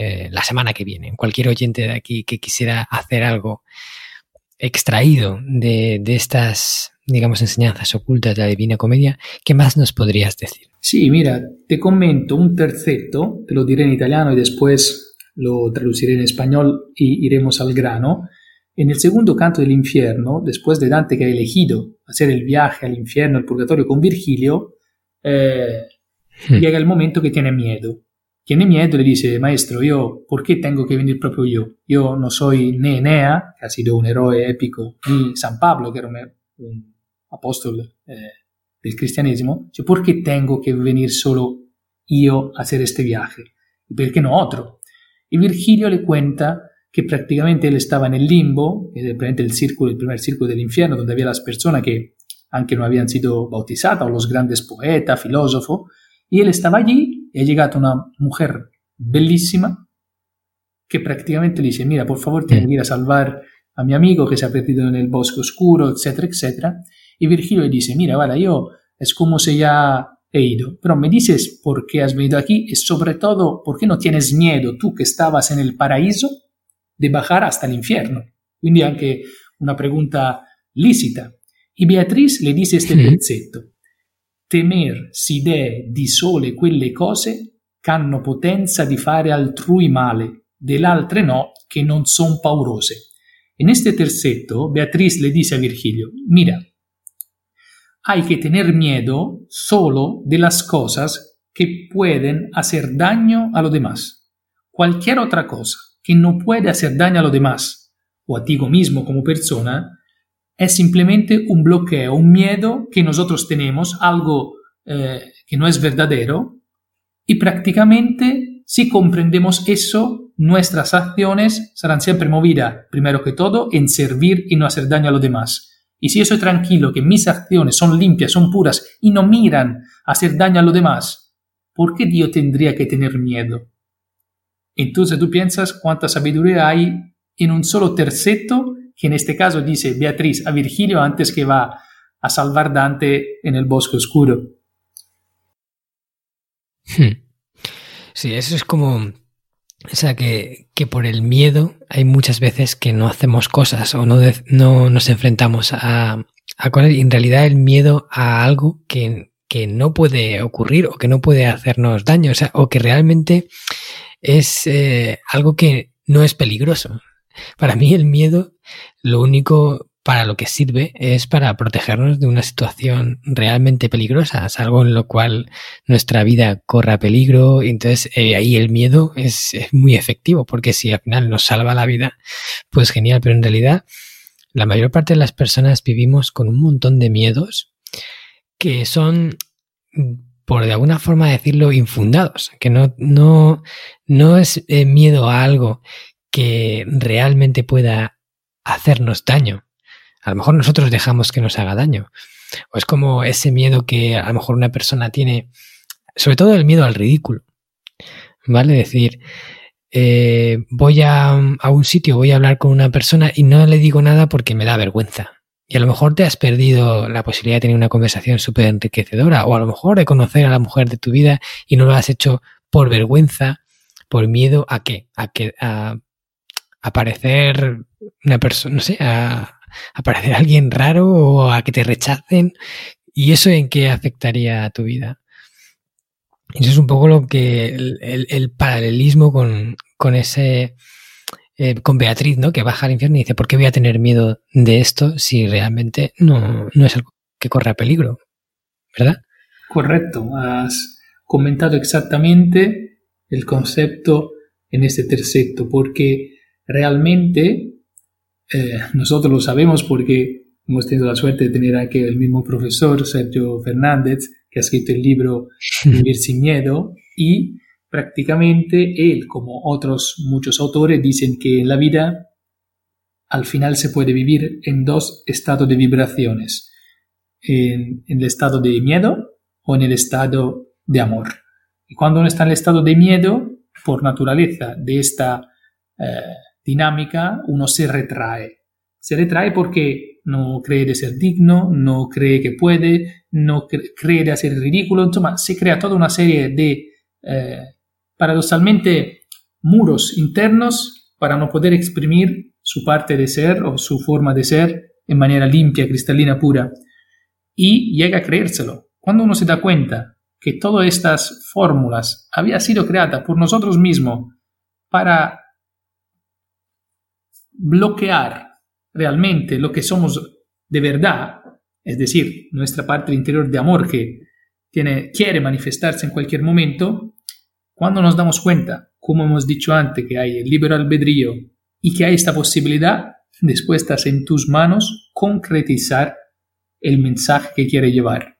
eh, la semana que viene. Cualquier oyente de aquí que quisiera hacer algo extraído de, de estas, digamos, enseñanzas ocultas de la Divina Comedia, ¿qué más nos podrías decir? Sí, mira, te comento un terceto, te lo diré en italiano y después lo traduciré en español y iremos al grano. En el segundo canto del infierno, después de Dante que ha elegido hacer el viaje al infierno, al purgatorio con Virgilio, eh, hmm. llega el momento que tiene miedo. Tiene miedo y le dice, maestro, yo, ¿por qué tengo que venir proprio yo? Yo no soy ni Enea, que ha sido un héroe épico, ni San Pablo, que era un, un apóstol eh, del cristianesimo. ¿Por qué tengo que venir solo yo a hacer este viaje? ¿Y por qué no otro? Y Virgilio le cuenta que prácticamente él estaba en el limbo, que es el, círculo, el primer círculo del infierno, donde había las personas que aunque no habían sido bautizadas, o los grandes poetas, filósofos, y él estaba allí y ha llegado una mujer bellísima que prácticamente le dice, mira, por favor, tienes que ir a salvar a mi amigo que se ha perdido en el bosque oscuro, etcétera, etcétera. Y Virgilio le dice, mira, vale, yo es como si ya he ido. Pero me dices por qué has venido aquí y sobre todo, ¿por qué no tienes miedo tú que estabas en el paraíso de bajar hasta el infierno? Quindi anche una pregunta lícita. Y Beatriz le dice este pezzetto. Temer si dee di sole quelle cose c'hanno potenza di fare altrui male, dell'altre no, che non son paurose. En este terzetto, Beatriz le dice a Virgilio, mira, hay que tener miedo solo de las cosas que pueden hacer daño a los demás. Cualquier otra cosa que no puede hacer daño a los demás o a ti mismo como persona es simplemente un bloqueo, un miedo que nosotros tenemos, algo eh, que no es verdadero y prácticamente si comprendemos eso, nuestras acciones serán siempre movidas, primero que todo, en servir y no hacer daño a los demás. Y si yo soy tranquilo, que mis acciones son limpias, son puras y no miran a hacer daño a los demás, ¿por qué Dios tendría que tener miedo? Entonces tú piensas cuánta sabiduría hay en un solo terceto, que en este caso dice Beatriz a Virgilio antes que va a salvar Dante en el bosque oscuro. Hmm. Sí, eso es como o sea, que, que, por el miedo hay muchas veces que no hacemos cosas o no, no nos enfrentamos a, a correr. Y en realidad el miedo a algo que, que, no puede ocurrir o que no puede hacernos daño, o sea, o que realmente es eh, algo que no es peligroso. Para mí el miedo, lo único para lo que sirve es para protegernos de una situación realmente peligrosa, es algo en lo cual nuestra vida corra peligro, y entonces eh, ahí el miedo es, muy efectivo, porque si al final nos salva la vida, pues genial, pero en realidad la mayor parte de las personas vivimos con un montón de miedos que son, por de alguna forma decirlo, infundados, que no, no, no es eh, miedo a algo que realmente pueda hacernos daño, a lo mejor nosotros dejamos que nos haga daño. O es como ese miedo que a lo mejor una persona tiene, sobre todo el miedo al ridículo. ¿Vale? Decir, eh, voy a, un sitio, voy a hablar con una persona y no le digo nada porque me da vergüenza. Y a lo mejor te has perdido la posibilidad de tener una conversación súper enriquecedora, o a lo mejor de conocer a la mujer de tu vida y no lo has hecho por vergüenza, por miedo a qué? A que a, a parecer una persona, no sé, a, aparecer alguien raro o a que te rechacen. ¿Y eso en qué afectaría a tu vida? Eso es un poco lo que el, paralelismo con, con ese eh, con Beatriz, ¿no? Que baja al infierno y dice, ¿por qué voy a tener miedo de esto si realmente no, no es algo que corra peligro? ¿Verdad? Correcto. Has comentado exactamente el concepto en este terceto, porque realmente eh, nosotros lo sabemos porque hemos tenido la suerte de tener aquí el mismo profesor, Sergio Fernández, que ha escrito el libro *laughs* Vivir sin miedo y prácticamente él, como otros muchos autores, dicen que en la vida al final se puede vivir en dos estados de vibraciones, en, el estado de miedo o en el estado de amor. Y cuando uno está en el estado de miedo, por naturaleza de esta eh, dinámica, uno se retrae. Se retrae porque no cree de ser digno, no cree que puede, no cree de hacer ridículo, insomma, se crea toda una serie de, eh, muros internos para no poder exprimir su parte de ser o su forma de ser en manera limpia, cristalina, pura. Y llega a creérselo. Cuando uno se da cuenta que todas estas fórmulas habían sido creadas por nosotros mismos para bloquear realmente lo que somos de verdad, es decir, nuestra parte interior de amor que tiene, quiere manifestarse en cualquier momento, cuando nos damos cuenta, como hemos dicho antes, que hay el libre albedrío y que hay esta posibilidad, después estás en tus manos concretizar el mensaje que quiere llevar.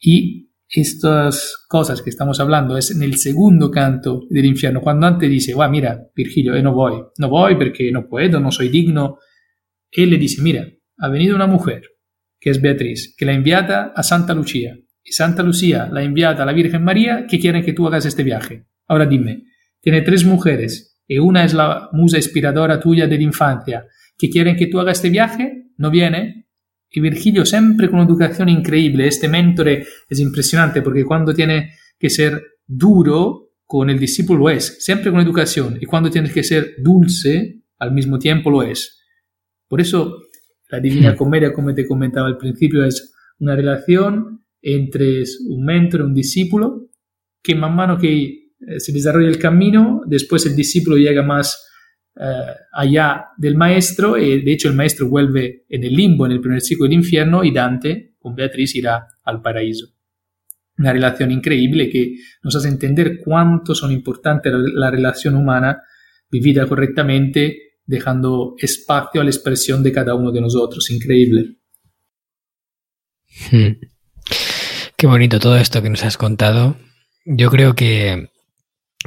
Y estas cosas que estamos hablando es en el segundo canto del infierno, cuando antes dice, va, mira, Virgilio, yo no voy, no voy porque no puedo, no soy digno. Él le dice, mira, ha venido una mujer, que es Beatriz, que la enviada a Santa Lucía. Y Santa Lucía la enviada a la Virgen María que quiere que tú hagas este viaje. Ahora dime, tiene tres mujeres y una es la musa inspiradora tuya de la infancia que quieren que tú hagas este viaje, no viene. Y Virgilio siempre con educación increíble, este mentore es impresionante porque cuando tiene que ser duro con el discípulo lo es, siempre con educación, y cuando tienes que ser dulce al mismo tiempo lo es. Por eso la Divina hmm. Comedia, como te comentaba al principio, es una relación entre un mentor y un discípulo que man mano que eh, se desarrolla el camino, después el discípulo llega más allá del maestro y de hecho el maestro vuelve en el limbo, en el primer ciclo del infierno y Dante con Beatriz irá al paraíso. Una relación increíble que nos hace entender cuánto son importantes la relación humana vivida correctamente, dejando espacio a la expresión de cada uno de nosotros. Increíble. Hmm. Qué bonito todo esto que nos has contado. Yo creo que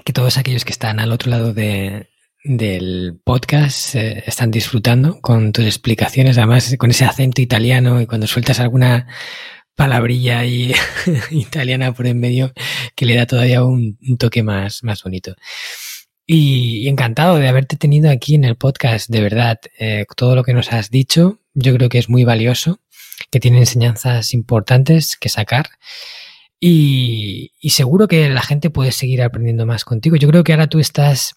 que todos aquellos que están al otro lado de, del podcast están disfrutando con tus explicaciones, además con ese acento italiano y cuando sueltas alguna palabrilla ahí *laughs* italiana por en medio que le da todavía un, toque más, más bonito. Y, encantado de haberte tenido aquí en el podcast, de verdad. Eh, todo lo que nos has dicho yo creo que es muy valioso, que tiene enseñanzas importantes que sacar. Y, seguro que la gente puede seguir aprendiendo más contigo. Yo creo que ahora tú estás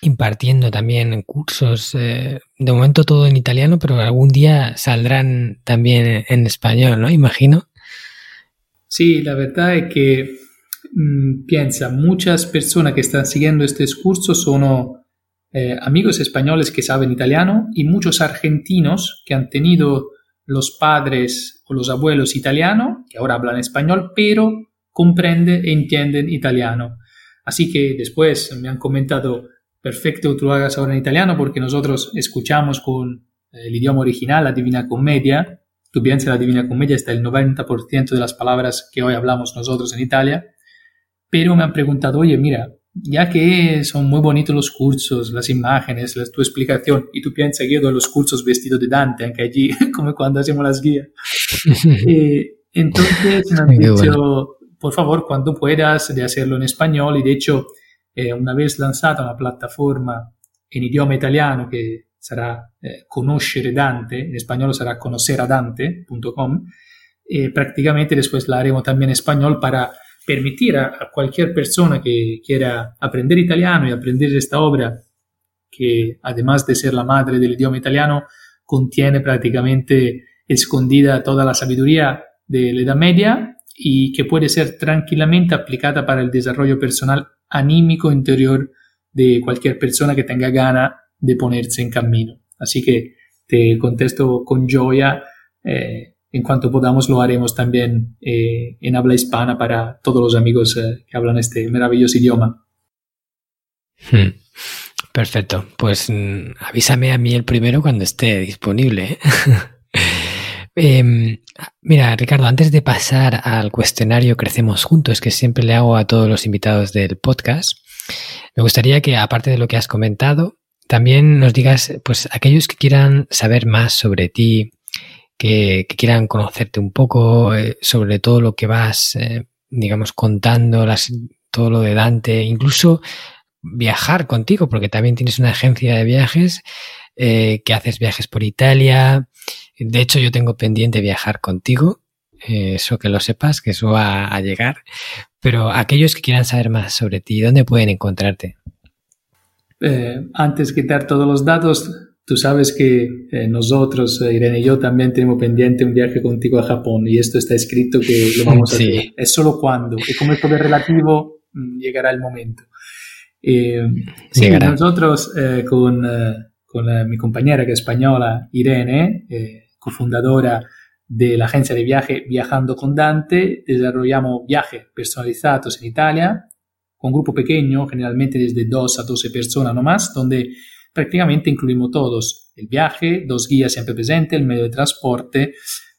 impartiendo también cursos, eh, de momento todo en italiano, pero algún día saldrán también en español, ¿no? Imagino. Sí, la verdad es que mm, piensa, muchas personas que están siguiendo estos cursos son eh, amigos españoles que saben italiano y muchos argentinos que han tenido los padres o los abuelos italianos, que ahora hablan español, pero comprenden e entienden italiano. Así que después me han comentado, perfecto, tú lo hagas ahora en italiano porque nosotros escuchamos con el idioma original la Divina Comedia. Tú piensas, la Divina Comedia está el 90% de las palabras que hoy hablamos nosotros en Italia. Pero me han preguntado, oye, mira, ya que son muy bonitos los cursos, las imágenes, la, tu explicación, y tú piensas que yo doy los cursos vestido de Dante, aunque allí, *laughs* como cuando hacemos las guías. *laughs* Eh, entonces me han dicho, por favor, cuando puedas, de hacerlo en español, y de hecho, eh, una vez lanzada una plataforma en idioma italiano que será eh, Conoscere Dante, en español será conoceradante.com, prácticamente después la haremos también en español para permitir a, cualquier persona que quiera aprender italiano y aprender esta obra, que además de ser la madre del idioma italiano, contiene prácticamente escondida toda la sabiduría de Edad Media y que puede ser tranquilamente aplicada para el desarrollo personal anímico interior de cualquier persona que tenga gana de ponerse en camino. Así que te contesto con joya eh, en cuanto podamos lo haremos también eh, en habla hispana para todos los amigos eh, que hablan este maravilloso idioma. Hmm. Perfecto. Pues mm, avísame a mí el primero cuando esté disponible. *laughs* Em, mira, Ricardo, antes de pasar al cuestionario Crecemos Juntos, que siempre le hago a todos los invitados del podcast, me gustaría que, aparte de lo que has comentado, también nos digas, pues, aquellos que quieran saber más sobre ti, que, quieran conocerte un poco eh, sobre todo lo que vas, eh, digamos, contando, las, todo lo de Dante, incluso viajar contigo, porque también tienes una agencia de viajes, eh, que haces viajes por Italia, de hecho, yo tengo pendiente viajar contigo, eh, eso que lo sepas, que eso va a llegar. Pero aquellos que quieran saber más sobre ti, ¿dónde pueden encontrarte? Eh, antes de dar todos los datos, tú sabes que eh, nosotros, Irene y yo, también tenemos pendiente un viaje contigo a Japón y esto está escrito que lo *laughs* vamos a hacer. Es solo cuando, y como es todo relativo, mm, llegará el momento. sí, nosotros con, con mi compañera que es española, Irene, cofundadora de la agencia de viaje Viajando con Dante, desarrollamos viajes personalizados en Italia, con grupo pequeño, generalmente desde 2 a 12 personas no más, donde prácticamente incluimos todos, el viaje, dos guías siempre presentes, el medio de transporte,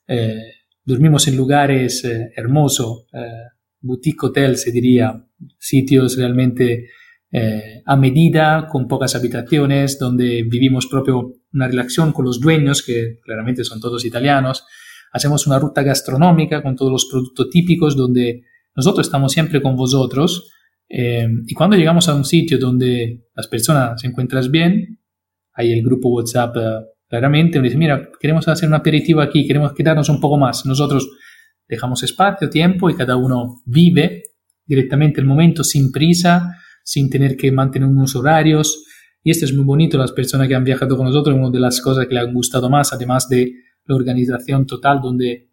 eh, dormimos en lugares eh, hermosos, eh, boutique hotel se diría, sitios realmente eh, a medida, con pocas habitaciones, donde vivimos propio una relación con los dueños, que claramente son todos italianos. Hacemos una ruta gastronómica con todos los productos típicos, donde nosotros estamos siempre con vosotros. Eh, y cuando llegamos a un sitio donde las personas se encuentran bien, hay el grupo WhatsApp eh, claramente, donde dice, mira, queremos hacer un aperitivo aquí, queremos quedarnos un poco más. Nosotros dejamos espacio, tiempo y cada uno vive directamente el momento sin prisa, sin tener que mantener unos horarios. Y esto es muy bonito, las personas que han viajado con nosotros, una de las cosas que le han gustado más, además de la organización total, donde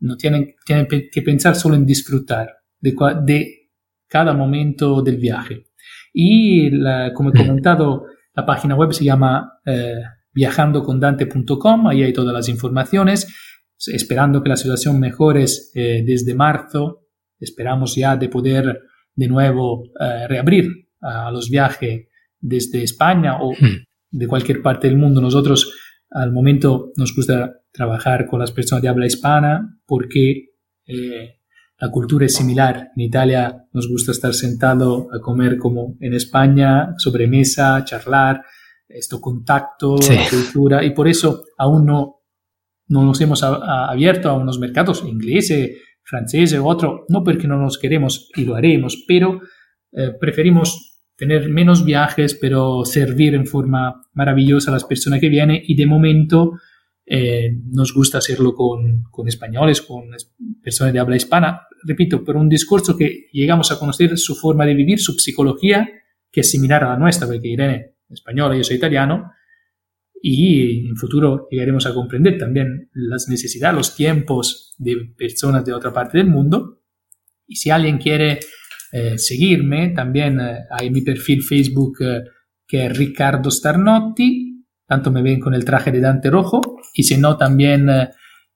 no tienen, tienen que pensar solo en disfrutar de, de cada momento del viaje. Y como he comentado, la página web se llama eh, viajandocondante.com, ahí hay todas las informaciones, esperando que la situación mejore eh, desde marzo, esperamos ya de poder de nuevo eh, reabrir a los viajes desde España o hmm. de cualquier parte del mundo. Nosotros al momento nos gusta trabajar con las personas de habla hispana porque eh, la cultura es similar. En Italia nos gusta estar sentado a comer como en España, sobremesa, charlar, esto contacto, cultura, y por eso aún no, no nos hemos abierto a unos mercados ingleses, francés o otro, no porque no nos queremos y lo haremos, pero eh, preferimos tener menos viajes, pero servir en forma maravillosa a las personas que vienen y de momento eh, nos gusta hacerlo con, con, españoles, con personas de habla hispana, repito, por un discurso que llegamos a conocer su forma de vivir, su psicología, que es similar a la nuestra, porque Irene es española, yo soy italiano, y en futuro llegaremos a comprender también las necesidades, los tiempos de personas de otra parte del mundo. Y si alguien quiere eh, seguirme, también eh, hay mi perfil Facebook eh, que es Ricardo Starnotti, tanto me ven con el traje de Dante rojo, y si no, también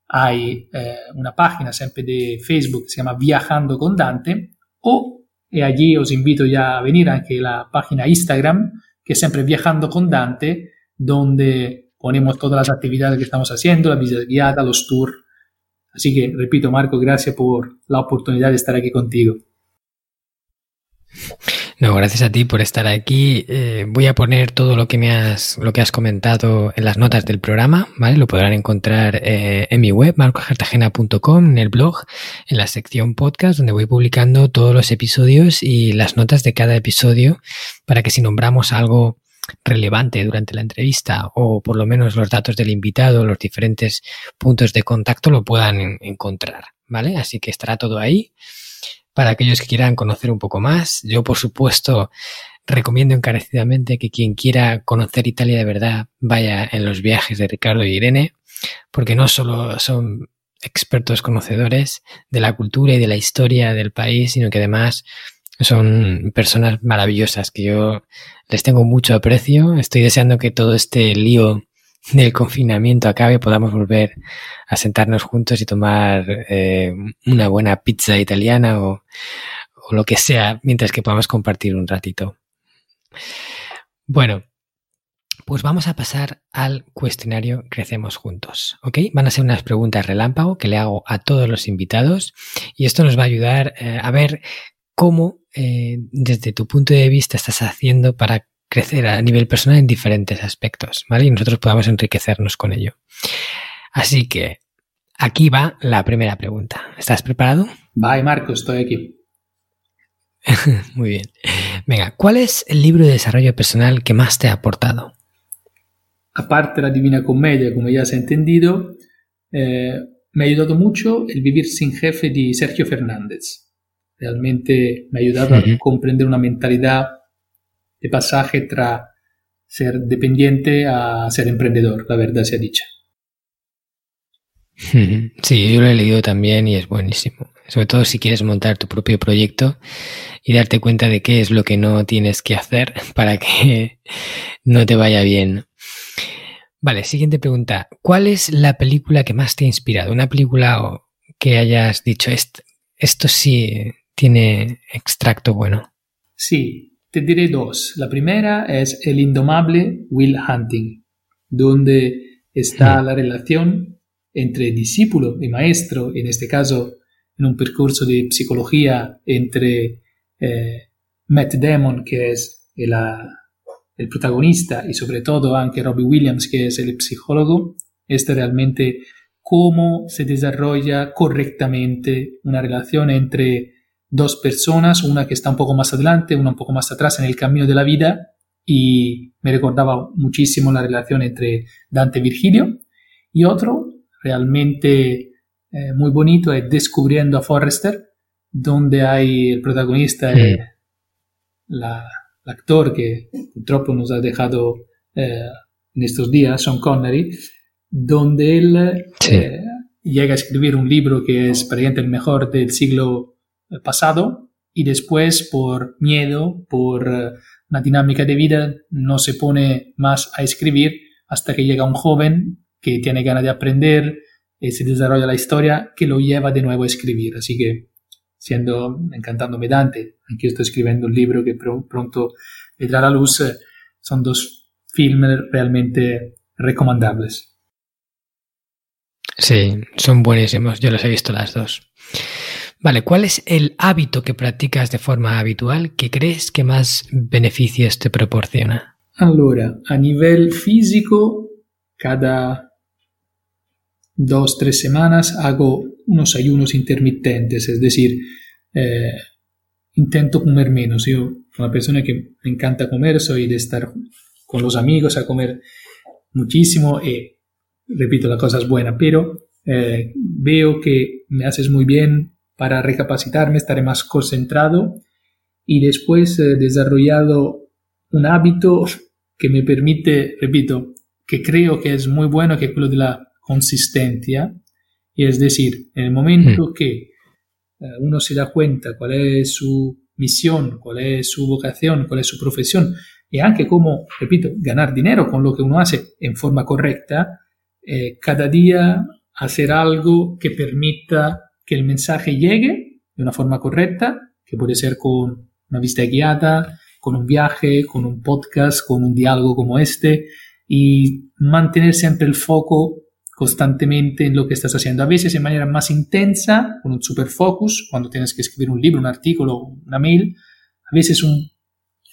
hay una página siempre de Facebook que se llama Viajando con Dante, o y allí os invito ya a venir anche la página Instagram, que es siempre Viajando con Dante, donde ponemos todas las actividades que estamos haciendo, la visita guiada, los tours. Así que, repito, Marco, gracias por la oportunidad de estar aquí contigo. No, gracias a ti por estar aquí. Eh, voy a poner todo lo que me has, lo que has comentado en las notas del programa, ¿vale? Lo podrán encontrar eh, en mi web, marcojartagena.com, en el blog, en la sección podcast, donde voy publicando todos los episodios y las notas de cada episodio para que si nombramos algo relevante durante la entrevista o por lo menos los datos del invitado, los diferentes puntos de contacto lo puedan encontrar, ¿vale? Así que estará todo ahí para aquellos que quieran conocer un poco más. Yo, por supuesto, recomiendo encarecidamente que quien quiera conocer Italia de verdad vaya en los viajes de Ricardo y Irene, porque no solo son expertos conocedores de la cultura y de la historia del país, sino que además son personas maravillosas que yo les tengo mucho aprecio. Estoy deseando que todo este lío del confinamiento acabe, podamos volver a sentarnos juntos y tomar eh, una buena pizza italiana o, o, lo que sea, mientras que podamos compartir un ratito. Bueno, pues vamos a pasar al cuestionario Crecemos Juntos, ¿ok? Van a ser unas preguntas relámpago que le hago a todos los invitados y esto nos va a ayudar eh, a ver cómo, eh, desde tu punto de vista, estás haciendo para crecer a nivel personal en diferentes aspectos, ¿vale? Y nosotros podamos enriquecernos con ello. Así que aquí va la primera pregunta. ¿Estás preparado? Bye, Marco, estoy aquí. *laughs* Muy bien. Venga, ¿cuál es el libro de desarrollo personal que más te ha aportado? Aparte la Divina Comedia, como ya has entendido, eh, me ha ayudado mucho el Vivir sin Jefe de Sergio Fernández. Realmente me ha ayudado a comprender una mentalidad de pasaje tras ser dependiente a ser emprendedor, la verdad sea dicha. Sí, yo lo he leído también y es buenísimo. Sobre todo si quieres montar tu propio proyecto y darte cuenta de qué es lo que no tienes que hacer *laughs* para que no te vaya bien. Vale, siguiente pregunta. ¿Cuál es la película que más te ha inspirado? Una película que hayas dicho, esto, esto sí tiene extracto bueno. Sí, te diré dos. La primera es El indomable Will Hunting, donde está la relación entre discípulo y maestro, en este caso en un percurso de psicología entre eh, Matt Damon, que es el, el, protagonista, y sobre todo anche Robbie Williams, que es el psicólogo, es realmente cómo se desarrolla correctamente una relación entre dos personas, una que está un poco más adelante, una un poco más atrás en el camino de la vida, y me recordaba muchísimo la relación entre Dante y Virgilio, y otro realmente eh, muy bonito es Descubriendo a Forrester, donde hay el protagonista, el actor que purtroppo nos ha dejado eh, en estos días, Sean Connery, donde él eh, llega a escribir un libro que es prácticamente el mejor del siglo pasado y después por miedo, por una dinámica de vida, no se pone más a escribir hasta que llega un joven que tiene ganas de aprender, y se desarrolla la historia que lo lleva de nuevo a escribir. Así que, siendo encantándome Dante, aquí estoy escribiendo un libro que pronto vendrá a la luz, eh, son dos filmes realmente recomendables. Sí, son buenísimos, yo los he visto las dos. Vale, ¿cuál es el hábito que practicas de forma habitual que crees que más beneficios te proporciona? Allora, a nivel físico, cada dos, tres semanas hago unos ayunos intermitentes, es decir, eh, intento comer menos. Yo soy una persona que me encanta comer, soy de estar con los amigos a comer muchísimo y, repito, la cosa es buena, pero eh, veo que me haces muy bien para recapacitarme, estaré más concentrado y después he desarrollado un hábito que me permite, repito, que creo que es muy bueno, que es quello de la consistencia, y es decir, en el momento que eh, uno se da cuenta cuál es su misión, cuál es su vocación, cuál es su profesión, y anche cómo, repito, ganar dinero con lo que uno hace en forma correcta, eh, cada día hacer algo que permita que el mensaje llegue de una forma correcta, que puede ser con una vista guiada, con un viaje, con un podcast, con un diálogo como este, y mantener siempre el foco constantemente en lo que estás haciendo. A veces en manera más intensa, con un super focus, cuando tienes que escribir un libro, un artículo, una mail. A veces un,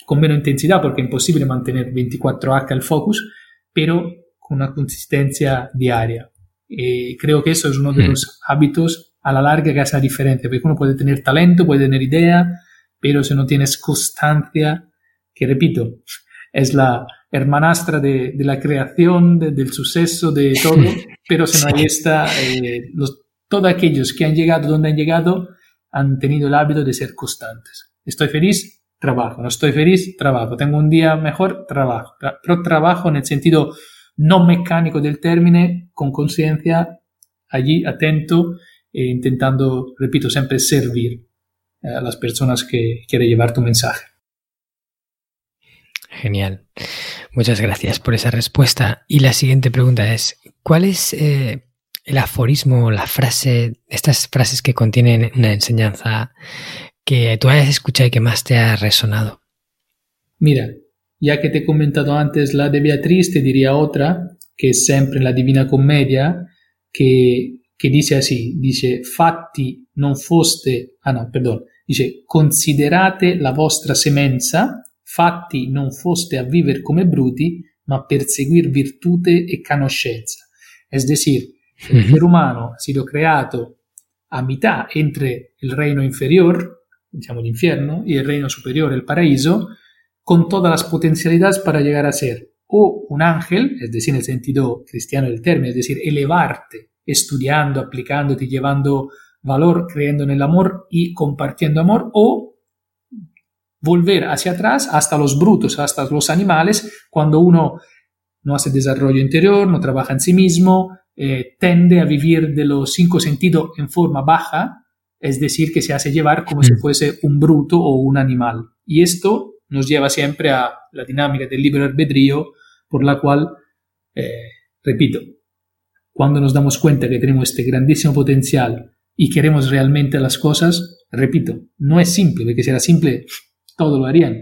con menos intensidad, porque es imposible mantener 24H el focus, pero con una consistencia diaria. Eh, creo que eso es uno de mm. los hábitos a la larga que hace la diferencia, porque uno puede tener talento, puede tener idea, pero si no tienes constancia, que repito, es la hermanastra de, la creación, del suceso, de todo, *laughs* pero si no ahí está, eh, todos aquellos que han llegado donde han llegado han tenido el hábito de ser constantes. Estoy feliz, trabajo. No estoy feliz, trabajo. Tengo un día mejor, trabajo. Pero trabajo en el sentido no mecánico del término, con conciencia, allí atento, e intentando, repito, siempre servir a las personas que quieren llevar tu mensaje. Genial. Muchas gracias por esa respuesta. Y la siguiente pregunta es, ¿cuál es eh, el aforismo, la frase, estas frases que contienen una enseñanza que tú hayas escuchado y que más te ha resonado? Mira, ya que te he comentado antes la de Beatriz, te diría otra, que es siempre en la Divina Commedia, que, que dice así, dice, fatti non foste, ah no, perdón, dice, considerate la vostra semenza, fatti non foste a vivere come bruti, ma per seguir virtute e conoscenza. Es decir, el ser humano ha sido creado a mitad entre el reino inferior, diciamo el infierno, y el reino superior, el paraíso, con todas las potencialidades para llegar a ser o un ángel, es decir, en el sentido cristiano del término, es decir, elevarte estudiando, aplicándote, llevando valor, creyendo en el amor y compartiendo amor, o volver hacia atrás hasta los brutos, hasta los animales, cuando uno no hace desarrollo interior, no trabaja en sí mismo, eh, tende a vivir de los cinco sentidos en forma baja, es decir, que se hace llevar como si mm. fuese un bruto o un animal. Y esto nos lleva siempre a la dinámica del libre albedrío, por la cual, eh, repito, cuando nos damos cuenta que tenemos este grandísimo potencial y queremos realmente las cosas, repito, no es simple, porque si era simple, todo lo harían,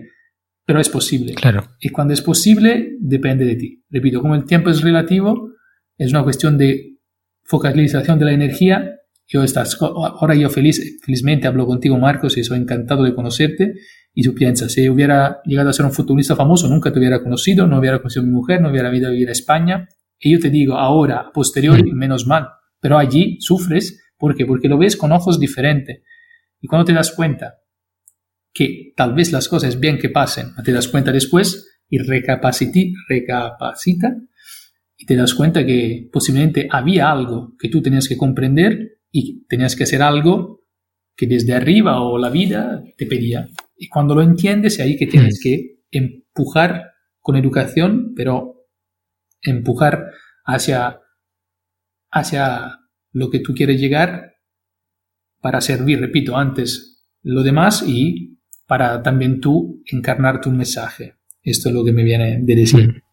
pero es posible. Claro. Y cuando es posible, depende de ti. Repito, como el tiempo es relativo, es una cuestión de focalización de la energía. Yo estás, ahora yo feliz, felizmente hablo contigo, Marcos, y soy encantado de conocerte. Y tú piensas, si hubiera llegado a ser un futbolista famoso, nunca te hubiera conocido, no hubiera conocido a mi mujer, no hubiera ido a vivir a España. Y yo te digo, ahora, posteriori, menos mal. Pero allí sufres, ¿por qué? Porque lo ves con ojos diferentes. Y cuando te das cuenta que tal vez las cosas bien que pasen, te das cuenta después y recapacita y te das cuenta que posiblemente había algo que tú tenías que comprender y tenías que hacer algo que desde arriba o la vida te pedía. Y cuando lo entiendes, es ahí que tienes que empujar con educación, pero empujar hacia, hacia lo que tú quieres llegar para servir, repito, antes lo demás y para también tú encarnar tu mensaje. Esto es lo que me viene de decir.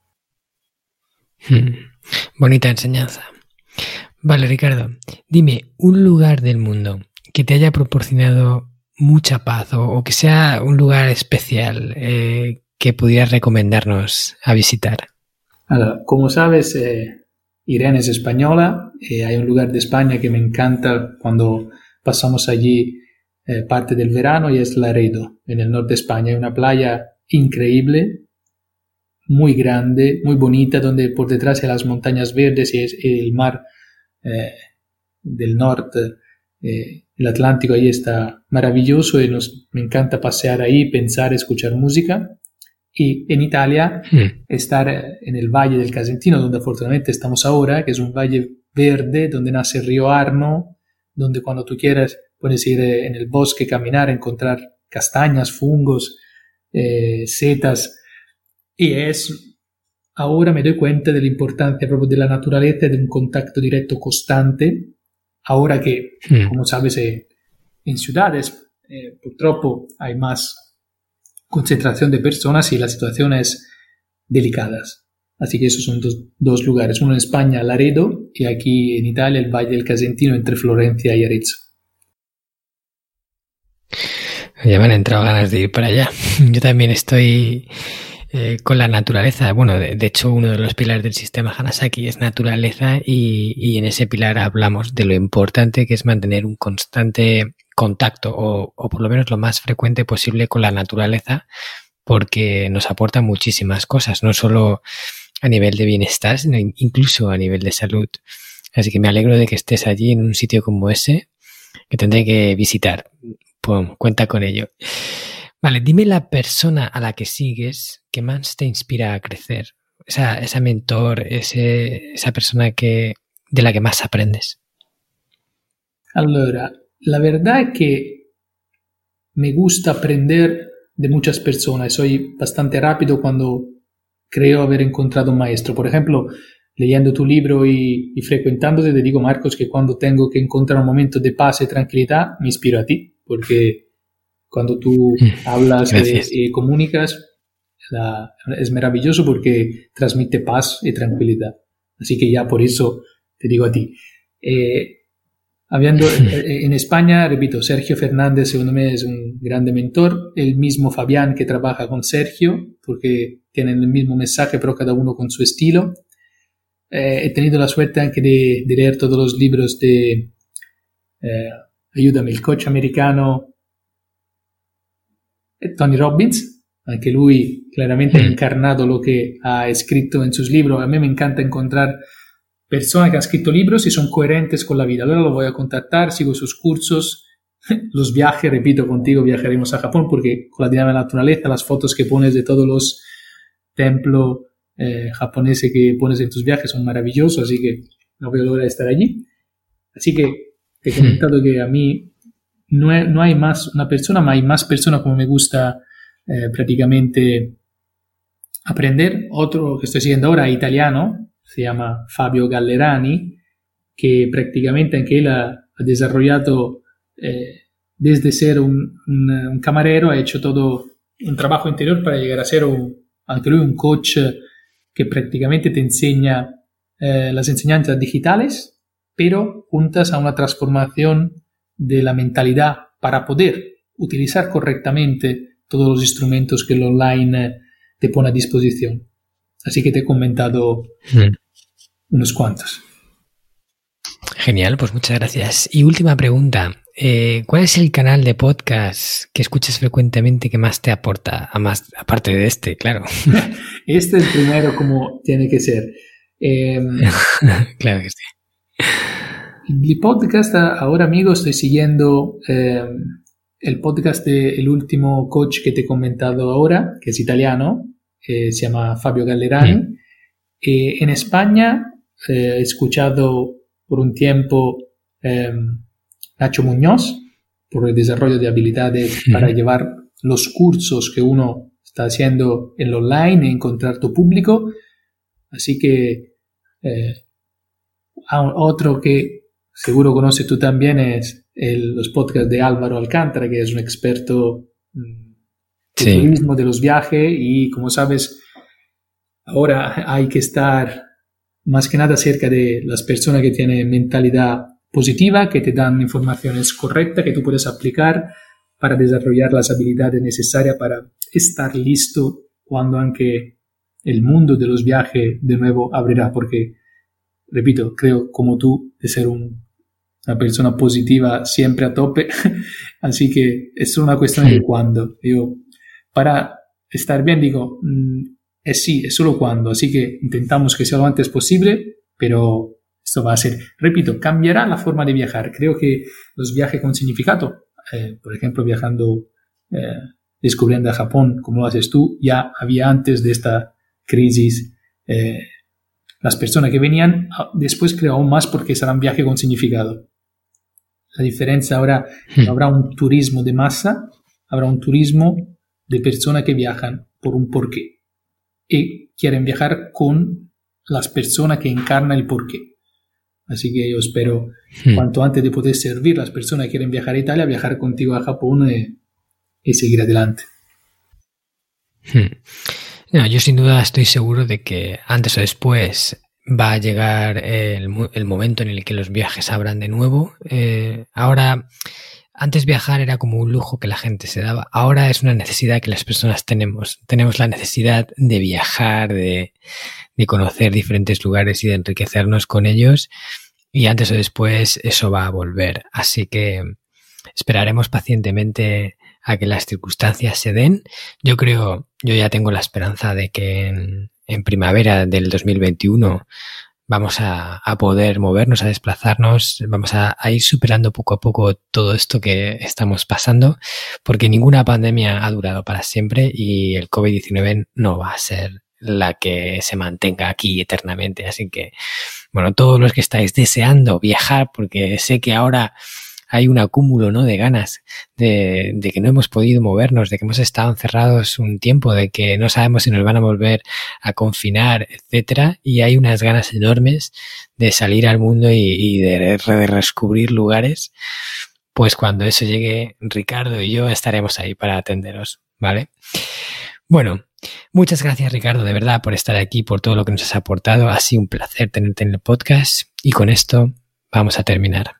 Mm. Hmm. Bonita enseñanza. Vale, Ricardo, dime un lugar del mundo que te haya proporcionado mucha paz o, que sea un lugar especial eh, que pudieras recomendarnos a visitar. Como sabes, eh, Irene es española. y hay un lugar de España que me encanta cuando pasamos allí eh, parte del verano y es Laredo, en el norte de España. Hay una playa increíble muy grande, muy bonita, donde por detrás hay las montañas verdes y el mar eh, del norte, eh, el Atlántico ahí está maravilloso y nos, me encanta pasear ahí, pensar, escuchar música. Y en Italia, hmm. estar en el Valle del Casentino, donde afortunadamente estamos ahora, que es un valle verde, donde nace el río Arno, donde cuando tú quieras puedes ir eh, en el bosque, caminar, encontrar castañas, fungos, setas, y es, ahora me doy cuenta de la importancia proprio de la naturaleza y de un contacto directo constante, ahora que, mm. como sabes, eh, en ciudades eh, purtroppo hay más concentración de personas y la situación es delicada. Así que esos son dos, dos, lugares, uno en España, Laredo, y aquí en Italia, el Valle del Casentino, entre Florencia y Arezzo. Ya me han entrado ganas de ir para allá. *laughs* Yo también estoy eh, con la naturaleza. Bueno, de, hecho, uno de los pilares del sistema Hanasaki es naturaleza y, en ese pilar hablamos de lo importante que es mantener un constante contacto o, por lo menos lo más frecuente posible con la naturaleza porque nos aporta muchísimas cosas, no solo a nivel de bienestar, sino incluso a nivel de salud. Así que me alegro de que estés allí en un sitio como ese que tendré que visitar. Pum, cuenta con ello. Vale, dime la persona a la que sigues que más te inspira a crecer. Esa, esa mentor, ese, esa persona que, de la que más aprendes. Allora, la verdad es que me gusta aprender de muchas personas. Soy bastante rápido cuando creo haber encontrado un maestro. Por ejemplo, leyendo tu libro y, y frecuentándote, te digo, Marcos, que cuando tengo que encontrar un momento de paz y tranquilidad, me inspiro a ti, porque cuando tú *laughs* hablas y comunicas, es maravilloso porque transmite paz y tranquilidad. Así que ya por eso te digo a ti. Eh, Habiendo, *laughs* eh, en España, repito, Sergio Fernández, según me, es un grande mentor. El mismo Fabián que trabaja con Sergio, porque tienen el mismo mensaje, pero cada uno con su estilo. Eh, he tenido la suerte anche de, de, leer todos los libros de, eh, ayúdame, el coach americano eh, Tony Robbins, anche lui claramente ha incarnato lo que ha escrito en sus libros. A mí me encanta encontrar personas que han escrito libros y son coherentes con la vida. Ahora lo voy a contactar, sigo sus cursos, *laughs* los viajes, repito, contigo viajaremos a Japón porque con la dinámica de la naturaleza, las fotos que pones de todos los templos eh, japoneses que pones en tus viajes son maravillosos, así que no voy a lograr estar allí. Así que te he comentado que a mí no, no hay más una persona, hay más personas como me gusta eh, prácticamente aprender. Otro que estoy siguiendo ahora, italiano, se llama Fabio Gallerani, que prácticamente anche él ha, desarrollado eh, desde ser un, camarero, ha hecho todo un trabajo interior para llegar a ser un, anche lui un coach que prácticamente te enseña eh, las enseñanzas digitales, pero juntas a una transformación de la mentalidad para poder utilizar correctamente todos los instrumentos que el online te pone a disposición. Así que te he comentado mm. unos cuantos. Genial, pues muchas gracias. Y última pregunta. Eh, ¿Cuál es el canal de podcast que escuchas frecuentemente que más te aporta? A más, aparte de este, claro. *laughs* este es el primero como tiene que ser. Eh, *laughs* claro que sí. El podcast, ahora amigo, estoy siguiendo eh, el podcast del último coach que te he comentado ahora, que es italiano, se llama Fabio Gallerani. Mm. en España eh, he escuchado por un tiempo em, Nacho Muñoz por el desarrollo de habilidades para llevar los cursos que uno está haciendo en online e encontrar tu público. Así que eh, otro que seguro conoces tú también es los podcasts de Álvaro Alcántara, que es un experto de turismo, de los viajes y como sabes, ahora hay que estar más que nada cerca de las personas que tienen mentalidad positiva, que te dan informaciones correctas que tú puedes aplicar para desarrollar las habilidades necesarias para estar listo cuando aunque el mundo de los viajes de nuevo abrirá, porque, repito, creo como tú de ser un, una persona positiva siempre a tope, *laughs* así que es una cuestión de cuándo. Yo, para estar bien, digo, mm, es sí, es solo cuando, así que intentamos que sea lo antes posible, pero esto va a ser, repito, cambiará la forma de viajar. Creo que los viajes con significado, eh, por ejemplo, viajando, eh, descubriendo a Japón, como lo haces tú, ya había antes de esta crisis. Eh, las personas que venían, ah, después creo aún más porque serán viajes con significado. La diferencia ahora, hmm. habrá un turismo de masa, habrá un turismo de personas que viajan por un porqué y quieren viajar con las personas que encarnan el porqué. Así que yo espero, hmm. cuanto antes de poder servir las personas que quieren viajar a Italia, viajar contigo a Japón y, seguir adelante. Hmm. yo sin duda estoy seguro de que antes o después va a llegar el, momento en el que los viajes abran de nuevo. Eh, ahora, antes viajar era como un lujo que la gente se daba. Ahora es una necesidad que las personas tenemos. Tenemos la necesidad de viajar, de, conocer diferentes lugares y de enriquecernos con ellos. Y antes o después eso va a volver. Así que esperaremos pacientemente a que las circunstancias se den. Yo creo, yo ya tengo la esperanza de que en, primavera del 2021 vamos a, poder movernos, a desplazarnos, vamos a, a, ir superando poco a poco todo esto que estamos pasando, porque ninguna pandemia ha durado para siempre y el COVID-19 no va a ser la que se mantenga aquí eternamente. Así que, bueno, todos los que estáis deseando viajar, porque sé que ahora hay un acúmulo ¿no? de ganas de, de, que no hemos podido movernos, de que hemos estado encerrados un tiempo, de que no sabemos si nos van a volver a confinar, etcétera, y hay unas ganas enormes de salir al mundo y, y de, de redescubrir lugares. Pues cuando eso llegue, Ricardo y yo estaremos ahí para atenderos, ¿vale? Bueno, muchas gracias Ricardo, de verdad, por estar aquí, por todo lo que nos has aportado. Ha sido un placer tenerte en el podcast y con esto vamos a terminar.